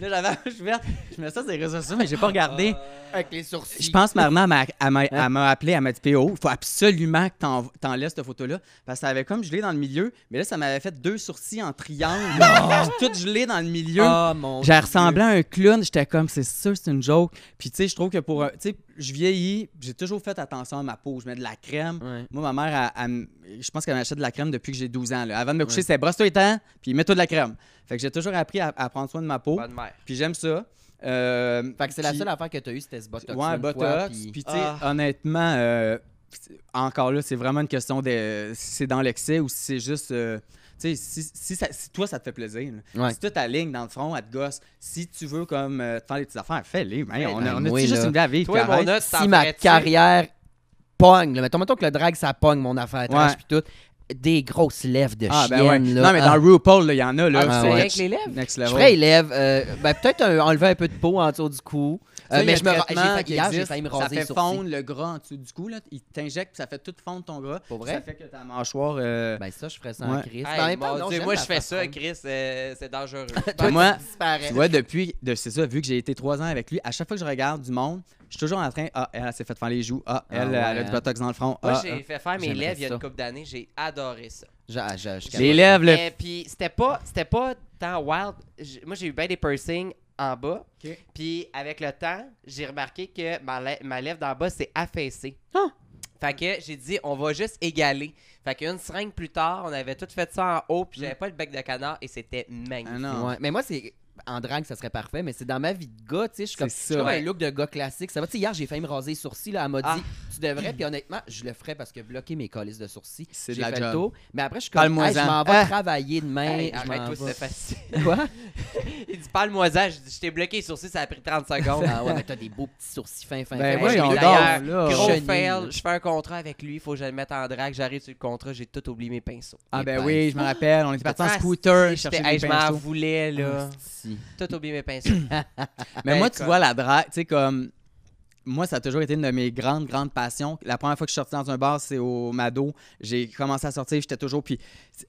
Là, j'avais la bouche ouverte. Je mets ça sur les réseaux sociaux, mais j'ai pas regardé. Avec les sourcils. Je pense que Marna m'a elle m'a- elle m'a appelé, elle m'a dit PO, il faut absolument que t'en- t'enlèves cette photo-là. Parce que ça avait comme gelé dans le milieu, mais là, ça m'avait fait deux sourcils en triangle. Tout gelé dans le milieu. Oh mon J'ai ressemblé à un clown, j'étais comme, c'est sûr, c'est une joke. Puis tu sais, je trouve que pour. un- Tu sais, je vieillis, j'ai toujours fait attention à ma peau. Je mets de la crème. Ouais. Moi, ma mère, elle- elle me- je pense qu'elle m'achète de la crème depuis que j'ai 12 ans. là. Avant de me coucher, Ouais. c'était brosse-toi les temps, puis mets-toi de la crème. Fait que j'ai toujours appris à, à prendre soin de ma peau. Bonne mère. Puis j'aime ça. Euh, Fait que c'est la seule affaire que t'as eue, c'était ce botox. Ouais, une fois, botox. puis- Puis, tu sais, Ah. honnêtement, euh, encore là, c'est vraiment une question de si c'est dans l'excès ou si c'est juste. euh, tu si, si, ça- si toi, ça te fait plaisir. là. Ouais. Si toi, ta ligne dans le front, elle te gosse. Si tu veux comme euh, te faire des petites affaires, fais-les. man. Ouais, on ben, a, on a moi, juste là. une vie à vivre. Toi, mon si ma carrière pogne, là, mettons, mettons que le drag, ça pogne mon affaire trash Ouais. puis tout, des grosses lèvres de Ah, chienne, ben ouais. là. Non, mais Ah. dans RuPaul, là, il y en a. Là, Ah, tu Ah, fais ouais. que les lèvres? Next Je ferais les lèvres, euh, ben, peut-être enlever un peu de peau en dessous du cou. Ça, Euh, mais je me j'ai failli me Ça raser fait sourcils. fondre le gras en dessous du cou. Là. Il t'injecte ça fait tout fondre ton gras. Pour vrai? Ça fait que ta mâchoire. euh, Ben ça, je ferais ça en Ouais. Mais en non, j'aime moi, je fais ça. Chris, euh, c'est dangereux. Toi, moi, tu vois, depuis, de, c'est ça, vu que j'ai été trois ans avec lui, à chaque fois que je regarde du monde, je suis toujours en train, ah, elle, elle s'est fait faire les joues, ah, elle, Ah elle a hein. du botox dans le front, Moi, ah, j'ai ah. fait faire mes lèvres il y a une couple d'années. J'ai adoré ça. Je- je- je- Les lèvres, le... Mais puis, c'était pas, c'était pas tant wild. Moi, j'ai eu bien des piercings en bas. Puis, avec le temps, j'ai remarqué que ma, lè- ma lèvre d'en bas s'est affaissée. Ah! Fait que j'ai dit, on va juste égaler. Fait qu'une seringue plus tard, on avait tout fait ça en haut, puis j'avais pas le bec de canard, et c'était magnifique. Ah non. Ouais, mais moi, c'est. En drague, ça serait parfait, mais c'est dans ma vie de gars, tu sais. Je suis comme, ça. Ouais. un look de gars classique. Ça va, tu sais, hier, j'ai failli me raser les sourcils, là. Elle m'a dit, Ah. tu devrais, puis honnêtement, je le ferais parce que bloquer mes colis de sourcils, C'est de la fait job. Mais après, je suis comme, hey, je m'en vais Ah. travailler demain. Hey, arrête-toi, c'était facile. Quoi? Il dit, parle-moi ça. Je dis, je t'ai bloqué les sourcils, ça a pris 30 secondes. Ah ouais, mais t'as des beaux petits sourcils fins, fins, Ben fins. d'ailleurs. Gros Chenille, fail, je fais un contrat avec lui, il faut que je le mette en drague, j'arrive sur le contrat, j'ai tout oublié mes pinceaux. Ah ben oui, je me rappelle, on était partis en Ah, scooter, je m'en voulais, là. Tout oublié mes pinceaux. Mais Ben, moi, tu vois, la drague, tu sais, comme... Moi, ça a toujours été une de mes grandes, grandes passions. La première fois que je suis sorti dans un bar, c'est au Mado. J'ai commencé à sortir, j'étais toujours... Puis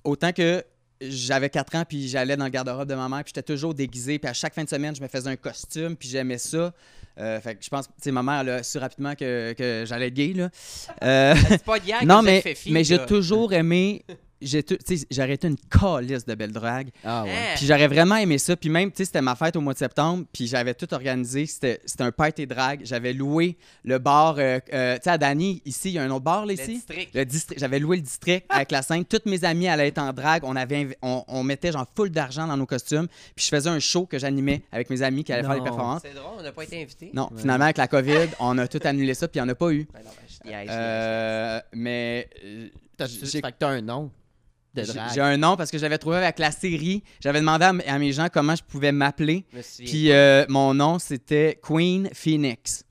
autant que j'avais 4 ans, puis j'allais dans le garde-robe de ma mère, puis j'étais toujours déguisé, puis à chaque fin de semaine, je me faisais un costume, puis j'aimais ça. Euh, fait que je pense, tu sais, ma mère, elle a su rapidement que, que j'allais être gay, là. Euh, C'est pas d'hier non, que mais, fait mais j'ai toujours aimé j'ai tout- tu sais, j'aurais été une calice de belle drague. Ah ouais. Hein? Puis j'aurais vraiment aimé ça. Puis même, tu sais, c'était ma fête au mois de septembre. Puis j'avais tout organisé. C'était c'était un party drag. J'avais loué le bar. euh, euh, tu sais, à Dany, ici, il y a un autre bar, là, Le ici? district. Le district. J'avais loué le district avec la scène. Toutes mes amies allaient être en drague. On, avait, on, on mettait genre full d'argent dans nos costumes. Puis je faisais un show que j'animais avec mes amis qui allaient faire les Non. performances. C'est drôle, on n'a pas été invités. Non, Ouais. finalement, avec la COVID, on a tout annulé ça. Puis il n'y en a pas eu. Ben non, ben. Euh, mais. euh, j'ai- Fait que t'as un nom? De j'ai drague. j'ai un nom parce que j'avais trouvé avec la série. J'avais demandé à, mes gens comment je pouvais m'appeler. Puis euh, mon nom, c'était Queen Phoenix.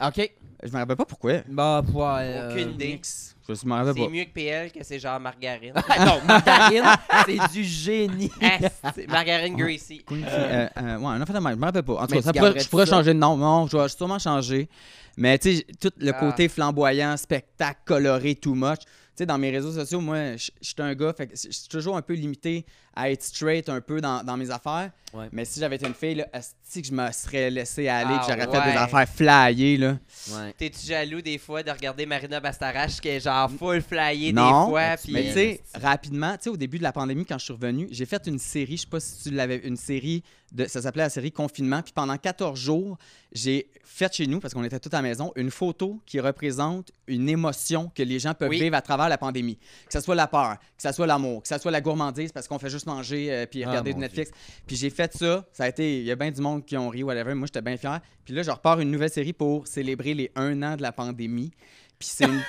OK. Je me rappelle pas pourquoi. Bah, ouais, euh, Aucune idée. C'est mieux que PL, que c'est genre margarine. Ah, non, margarine, c'est du génie. Ah, margarine. Queen Phoenix. Euh, euh, ouais, de même, je me rappelle pas. En tout cas, ça pourrait- je pourrais ça? changer de nom. Non, je vais sûrement changer. Mais tu sais, tout le Ah. côté flamboyant, spectacle, coloré, too much. Tu sais, dans mes réseaux sociaux, moi, je suis un gars, fait que je suis toujours un peu limité à être straight un peu dans, dans mes affaires. Ouais. Mais si j'avais été une fille, là, que je me serais laissé aller, Ah que j'aurais fait ouais. des affaires flyées, là. Ouais. T'es-tu jaloux des fois de regarder Marina Bastarache qui est genre full flyée Non, des fois? mais tu Puis... Mais tu sais, rapidement, tu sais, au début de la pandémie, quand je suis revenu, j'ai fait une série, je sais pas si tu l'avais, une série, de, ça s'appelait la série Confinement. Puis pendant 14 jours, j'ai fait chez nous, parce qu'on était tous à la maison, une photo qui représente une émotion que les gens peuvent Oui. vivre à travers la pandémie. Que ce soit la peur, que ce soit l'amour, que ce soit la gourmandise, parce qu'on fait juste manger euh, puis Ah, regarder mon Netflix. Puis j'ai fait ça, ça a été, il y a bien du monde qui ont ri, whatever. Moi, j'étais bien fier. Puis là, je repars une nouvelle série pour célébrer les un an de la pandémie. Puis c'est une,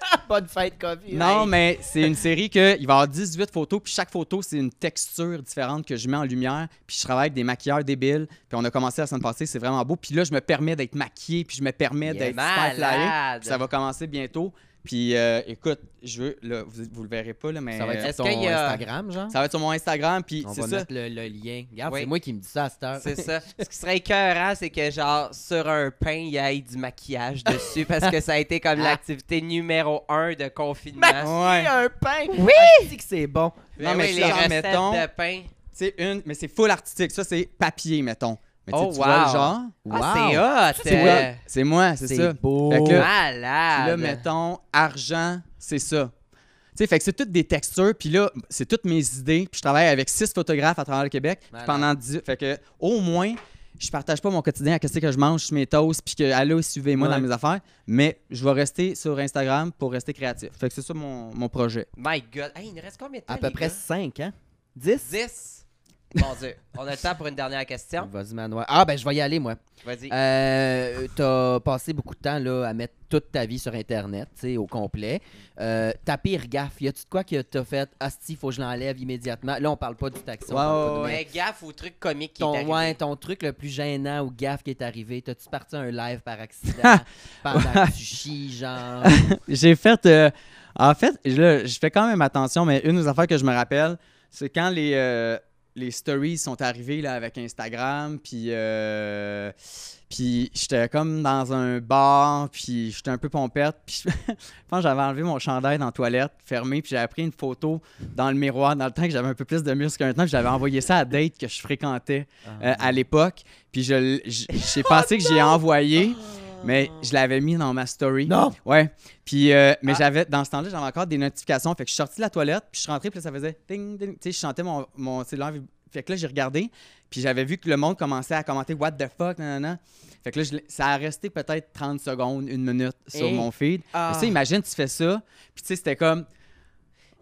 Pas de fête COVID. non, mais c'est une série que il va y avoir 18 photos, puis chaque photo, c'est une texture différente que je mets en lumière. Puis je travaille avec des maquilleurs débiles. Puis on a commencé la semaine passée, c'est vraiment beau. Puis là, je me permets d'être maquillé, puis je me permets d'être flyé. Ça va commencer bientôt. Puis euh, écoute, je veux, là, vous, vous le verrez pas, là, mais Ça va être euh, sur ton a- Instagram, genre? ça va être sur mon Instagram. Puis On c'est va ça. mettre le, le lien. Regarde, Oui. c'est moi qui me dis ça à cette heure. C'est ça. Ce qui serait écœurant, c'est que genre sur un pain, il y ait du maquillage dessus parce que ça a été comme l'activité numéro un de confinement. Ouais. un pain? Oui! dis que c'est bon. Non, mais c'est les genre, recettes mettons- de pain. C'est une, mais c'est full artistique. Ça, c'est papier, mettons. Mais Oh, tu vois le wow. genre? Ah, Wow. c'est hot! C'est euh, moi, c'est moi, c'est ça. beau. Fait que là- là, mettons, argent, c'est ça. Tu sais, fait que c'est toutes des textures, puis là, c'est toutes mes idées, puis je travaille avec six photographes à travers le Québec, pendant dix... Fait que, au moins, je partage pas mon quotidien à qu'est-ce que je mange mes toasts, puis que, allô, suivez-moi Ouais. dans mes affaires, mais je vais rester sur Instagram pour rester créatif. Fait que c'est ça mon, mon projet. My God! Hey, il nous reste combien de temps? À peu près? 5, hein? 10? 10. Mon Dieu. On a le temps pour une dernière question. Vas-y, Manoir. Ah, ben, je vais y aller, moi. Vas-y. Euh, t'as passé beaucoup de temps là, à mettre toute ta vie sur Internet, tu sais, au complet. Euh, ta pire gaffe, y a-tu de quoi que t'as fait? Asti, faut que je l'enlève immédiatement? Là, on parle pas du taxi. on Ouais, de- gaffe au truc comique qui Ton, est arrivé. ouais, ton truc le plus gênant ou gaffe qui est arrivé, t'as-tu parti un live par accident? Pendant que tu chies, genre? J'ai fait... euh, en fait, là, je fais quand même attention, mais une des affaires que je me rappelle, c'est quand les... les stories sont arrivées là, avec Instagram, puis euh, puis j'étais comme dans un bar, puis j'étais un peu pompette, puis je pense que j'avais enlevé mon chandail dans la toilette, fermé, puis j'avais pris une photo dans le miroir, dans le temps que j'avais un peu plus de muscles qu'un temps, puis j'avais envoyé ça à date que je fréquentais euh, à l'époque, puis je l- j- j'ai pensé que j'ai envoyé, mais je l'avais mis dans ma story. Non! Ouais. Puis, euh, mais Ah. j'avais, dans ce temps-là, j'avais encore des notifications. Fait que je suis sorti de la toilette, puis je suis rentré, puis là, ça faisait ding, ding. Tu sais, je chantais mon, mon cellulaire. Fait que là, j'ai regardé, puis j'avais vu que le monde commençait à commenter What the fuck, nanana. Fait que là, je ça a resté peut-être 30 secondes, une minute sur mon feed. Ah. Mais ça, imagine, tu fais ça, puis tu sais, c'était comme.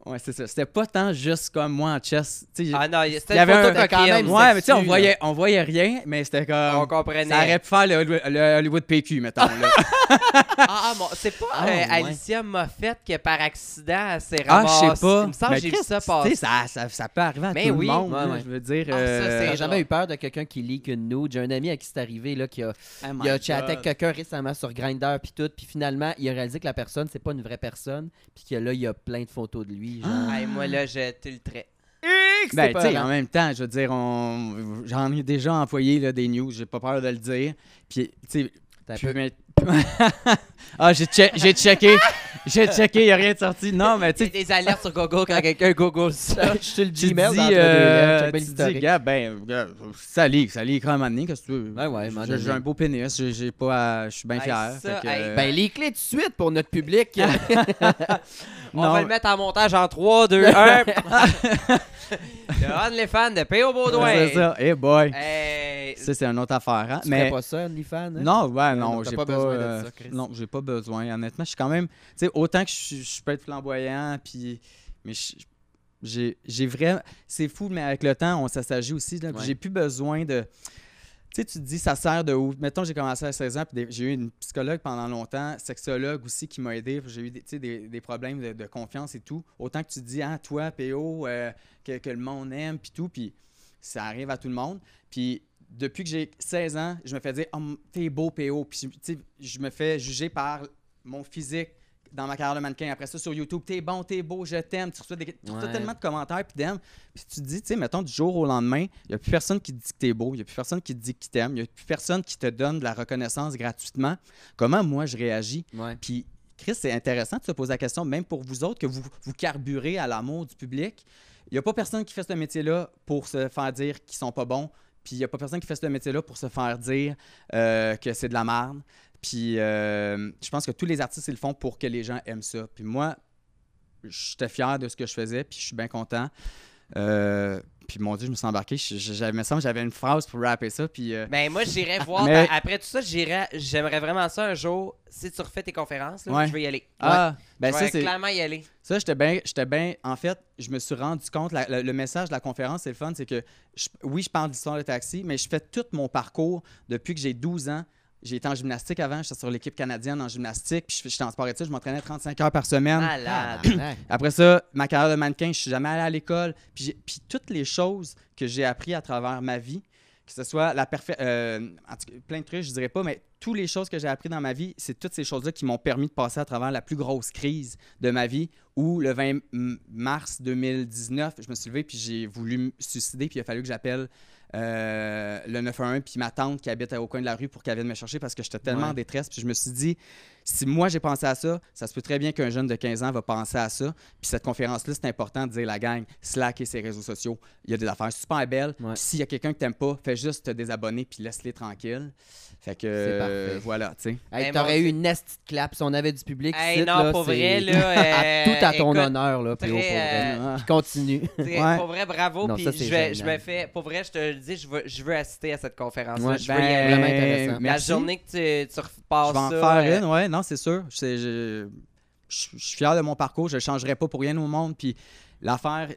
Ouais, c'est ça. C'était pas tant juste comme moi en chess. Tu sais, Ah non, il c'était y avait un- coquine. quand même- Ouais, mais tu sais, on voyait, on voyait rien, mais c'était comme. On comprenait. Ça aurait pu faire le, le Hollywood PQ, mettons. Là. Ah, ah, bon, c'est pas Ah, euh, ouais. Alicia Moffett qui, par accident, elle s'est Ah, je ramassée. sais pas. Il me semble Mais que j'ai vu ça passer. ça, ça, ça peut arriver à Mais tout oui. le monde. Ouais. Je veux dire. Ah, euh, c'est- jamais eu peur de quelqu'un qui leak une nude? J'ai un ami à qui c'est arrivé, là, qui a, oh il a chatté avec quelqu'un récemment sur Grindr, puis tout, puis finalement, il a réalisé que la personne, c'est pas une vraie personne, puis que là, il y a plein de photos de lui, genre. Hey, moi, là, je tilterais. Ben, tu sais, peurant. en même temps, je veux dire, on... j'en ai déjà employé là, des news, j'ai pas peur de le dire. Puis, tu sais, T'as peu- mais- ah, j'ai che- j'ai checké, J'ai checké, il n'y a rien de sorti. Non, mais tu sais, des alertes sur Google quand quelqu'un Google ça. Je suis le tu te Gmail dis, euh, tu te dis, gars, ben, ça lit, ça lit quand même donné, qu'est-ce que tu veux? Ouais, ouais, J'ai- un beau pénis, j'ai- pas je suis bien fier. euh, Ben, les clés tout de suite pour notre public. On non, va le mettre en montage en 3, 2, 1. Le OnlyFans de P.O. Baudouin. c'est ça. Eh boy. Hey, Ça, c'est une autre affaire. Hein? Tu Mais pas ça, OnlyFans? hein? non, ouais, non, non, j'ai pas pas, besoin de euh, ça, Chris. Non, j'ai pas besoin. Honnêtement, je suis quand même. Tu sais, autant que je, suis- je peux être flamboyant, puis. Mais je- j'ai j'ai vraiment. C'est fou, mais avec le temps, on s'assagit aussi. Ouais. J'ai plus besoin de. Tu sais, tu te dis, ça sert de où? Mettons, j'ai commencé à 16 ans, puis j'ai eu une psychologue pendant longtemps, sexologue aussi qui m'a aidé. J'ai eu des, tu des, problèmes de, confiance et tout. Autant que tu te dis, ah, toi, PO, euh, que, que le monde aime, puis tout, puis ça arrive à tout le monde. Puis depuis que j'ai 16 ans, je me fais dire, oh, t'es beau, PO. Puis tu je me fais juger par mon physique dans ma carrière de mannequin. Après ça, sur YouTube, t'es bon, t'es beau, je t'aime. Tu reçois, des, tu reçois Ouais. tellement de commentaires puis d'aimes. Puis tu te dis, tu sais, mettons, du jour au lendemain, il n'y a plus personne qui te dit que t'es beau, il n'y a plus personne qui te dit qu'il t'aime, il n'y a plus personne qui te donne de la reconnaissance gratuitement. Comment moi je réagis? Ouais. Puis, Chris, c'est intéressant de se poser la question, même pour vous autres, que vous, vous carburez à l'amour du public. Il n'y a pas personne qui fait ce métier-là pour se faire dire qu'ils sont pas bons. Puis, il n'y a pas personne qui fait ce métier-là pour se faire dire euh, que c'est de la merde. Puis, euh, je pense que tous les artistes, ils le font pour que les gens aiment ça. Puis, moi, j'étais fier de ce que je faisais, puis je suis bien content. Euh, puis, mon Dieu, je me suis embarqué. J'avais, me semble j'avais une phrase pour rapper ça. Puis, euh, Ben moi j'irais voir Mais- après tout ça j'irais j'aimerais vraiment ça un jour si tu refais tes conférences là, Ouais. je vais y aller. ah, ben je ça, vais c'est. clairement y aller. Ça, j'étais bien. J'étais bien. En fait, je me suis rendu compte. la- la- le message de la conférence, c'est le fun. C'est que, je- oui, je parle d'histoire de taxi, mais je fais tout mon parcours depuis que j'ai 12 ans. J'ai été en gymnastique avant. J'étais sur l'équipe canadienne en gymnastique. Puis je- j'étais en sport études. Je m'entraînais 35 heures par semaine. Malade. Tabarnak. Après ça, ma carrière de mannequin, je suis jamais allé à l'école. Puis, j'ai- puis toutes les choses que j'ai appris à travers ma vie, que ce soit la perfection, plein de trucs, je dirais pas, mais toutes les choses que j'ai appris dans ma vie, c'est toutes ces choses-là qui m'ont permis de passer à travers la plus grosse crise de ma vie, où le 20 m- mars 2019, je me suis levé puis j'ai voulu me suicider, puis il a fallu que j'appelle euh, le 911 puis ma tante qui habite au coin de la rue pour qu'elle vienne me chercher parce que j'étais tellement Ouais. en détresse. Puis je me suis dit, si moi j'ai pensé à ça, ça se peut très bien qu'un jeune de 15 ans va penser à ça. Puis cette conférence-là, c'est important de dire la gang, Slack et ses réseaux sociaux. Il y a des affaires super belles. Ouais. Puis s'il y a quelqu'un que t'aimes pas, fais juste te désabonner puis laisse-les tranquilles. Fait que C'est parfait. euh, voilà, tu sais. Hey, Ben, T'aurais eu une de clap si on avait du public. Hey, non, là, pour c'est- vrai, là, euh, à- tout à ton écoute, honneur, là, P.O., pour vrai. euh, Puis continue. Ouais. Pour vrai, bravo. Non, puis ça, c'est je, vais, je génial. me fais, pour vrai, je te le dis, je veux, je veux assister à cette conférence. Ouais, je veux y aller. vraiment intéressant. La merci. journée que tu, tu Je vais en faire euh, une, ouais, non, c'est sûr. Je, suis fier de mon parcours, je ne changerai pas pour rien au monde. Puis l'affaire,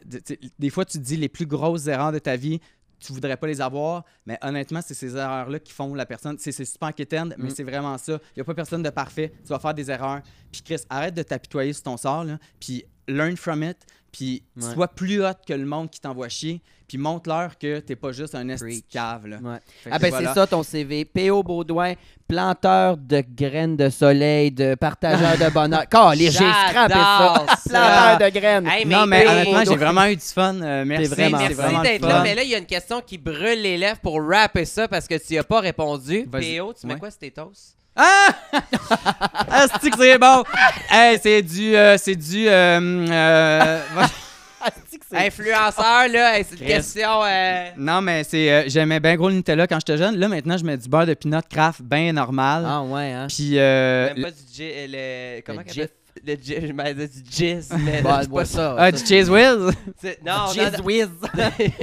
des fois, tu te dis les plus grosses erreurs de ta vie, tu voudrais pas les avoir, mais honnêtement, c'est ces erreurs-là qui font la personne. C'est c'est super inquiétant, mais Mm. c'est vraiment ça. Il n'y a pas personne de parfait. Tu vas faire des erreurs. Puis Chris, arrête de t'apitoyer sur ton sort, là, puis learn from it. Puis Ouais. sois plus hot que le monde qui t'envoie chier. Puis montre-leur que t'es pas juste un esti cave. Là. Ouais. Ah ben voilà. c'est ça ton CV. P.O. Baudouin, planteur de graines de soleil, de partageur de bonheur. Calé, j'ai scrappé ça. Planteur de graines. Hey, Non, mais honnêtement, j'ai vraiment eu du fun. Euh, merci. vraiment Merci vraiment d'être là, mais là, il y a une question qui brûle les lèvres pour rapper ça parce que tu n'y as pas répondu. P.O., tu mets Ouais. quoi sur tes toasts? Ah! ah, c'est que c'est bon! Hey, c'est du. euh, c'est du. euh, euh, Influenceur, là, hey, c'est une Chris. question... euh, non, mais c'est. euh, J'aimais bien gros le Nutella quand j'étais jeune. Là, maintenant, je mets du beurre de peanut craft bien normal. Ah ouais, hein? Puis. euh, Même pas du euh, le... Comment Le appelle- je dire du jizz, mais Bah, c'est pas ça. ah, du cheese whiz? C'est- Non, non. whiz.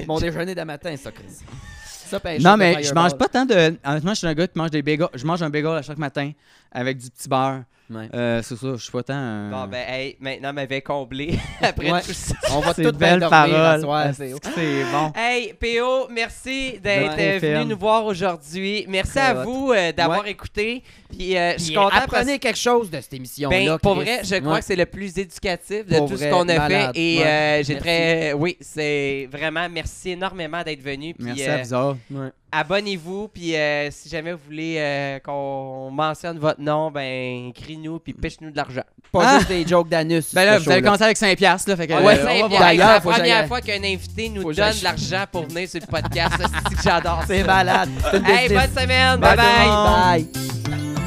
Mon déjeuner de matin, ça, Chris. Ça, un Non, mais je mange pas tant de. Honnêtement, je suis un gars qui mange des bagels. Je mange un bagel à chaque matin avec du petit beurre. Ouais. Euh, c'est ça, je suis pas tant. euh, Bon, ben, hey, maintenant, m'avait comblé après Ouais. tout ça. On va c'est tout bien belle dormir à parole. soir, Ah, c'est- bon? Hey, PO, merci d'être Ouais. venu nous voir aujourd'hui. Merci Très à hot. vous euh, d'avoir Ouais. écouté. Puis, euh, je suis content parce apprenez quelque chose de cette émission-là. Ben, pour vrai, je crois Ouais. que c'est le plus éducatif de Pour tout ce qu'on a malade. fait. Et Ouais. euh, j'ai très. Oui, c'est vraiment. Merci énormément d'être venu. Puis, Merci euh, à vous autres. Abonnez-vous. Puis, euh, si jamais vous voulez euh, qu'on mentionne votre nom, ben, écris-nous. Puis, piche-nous de l'argent. Pas Ah! juste des jokes d'anus. Ben là, ce vous avez show-là. commencé avec 5$, piastres, là. Fait que, euh, ouais, on va voir. D'ailleurs, C'est la faut que première j'aille- fois qu'un invité nous faut que donne j'aille- de l'argent pour venir sur le podcast. C'est que j'adore ça. C'est malade. C'est une Hey, business. bonne semaine. Bye bye. bye. bye.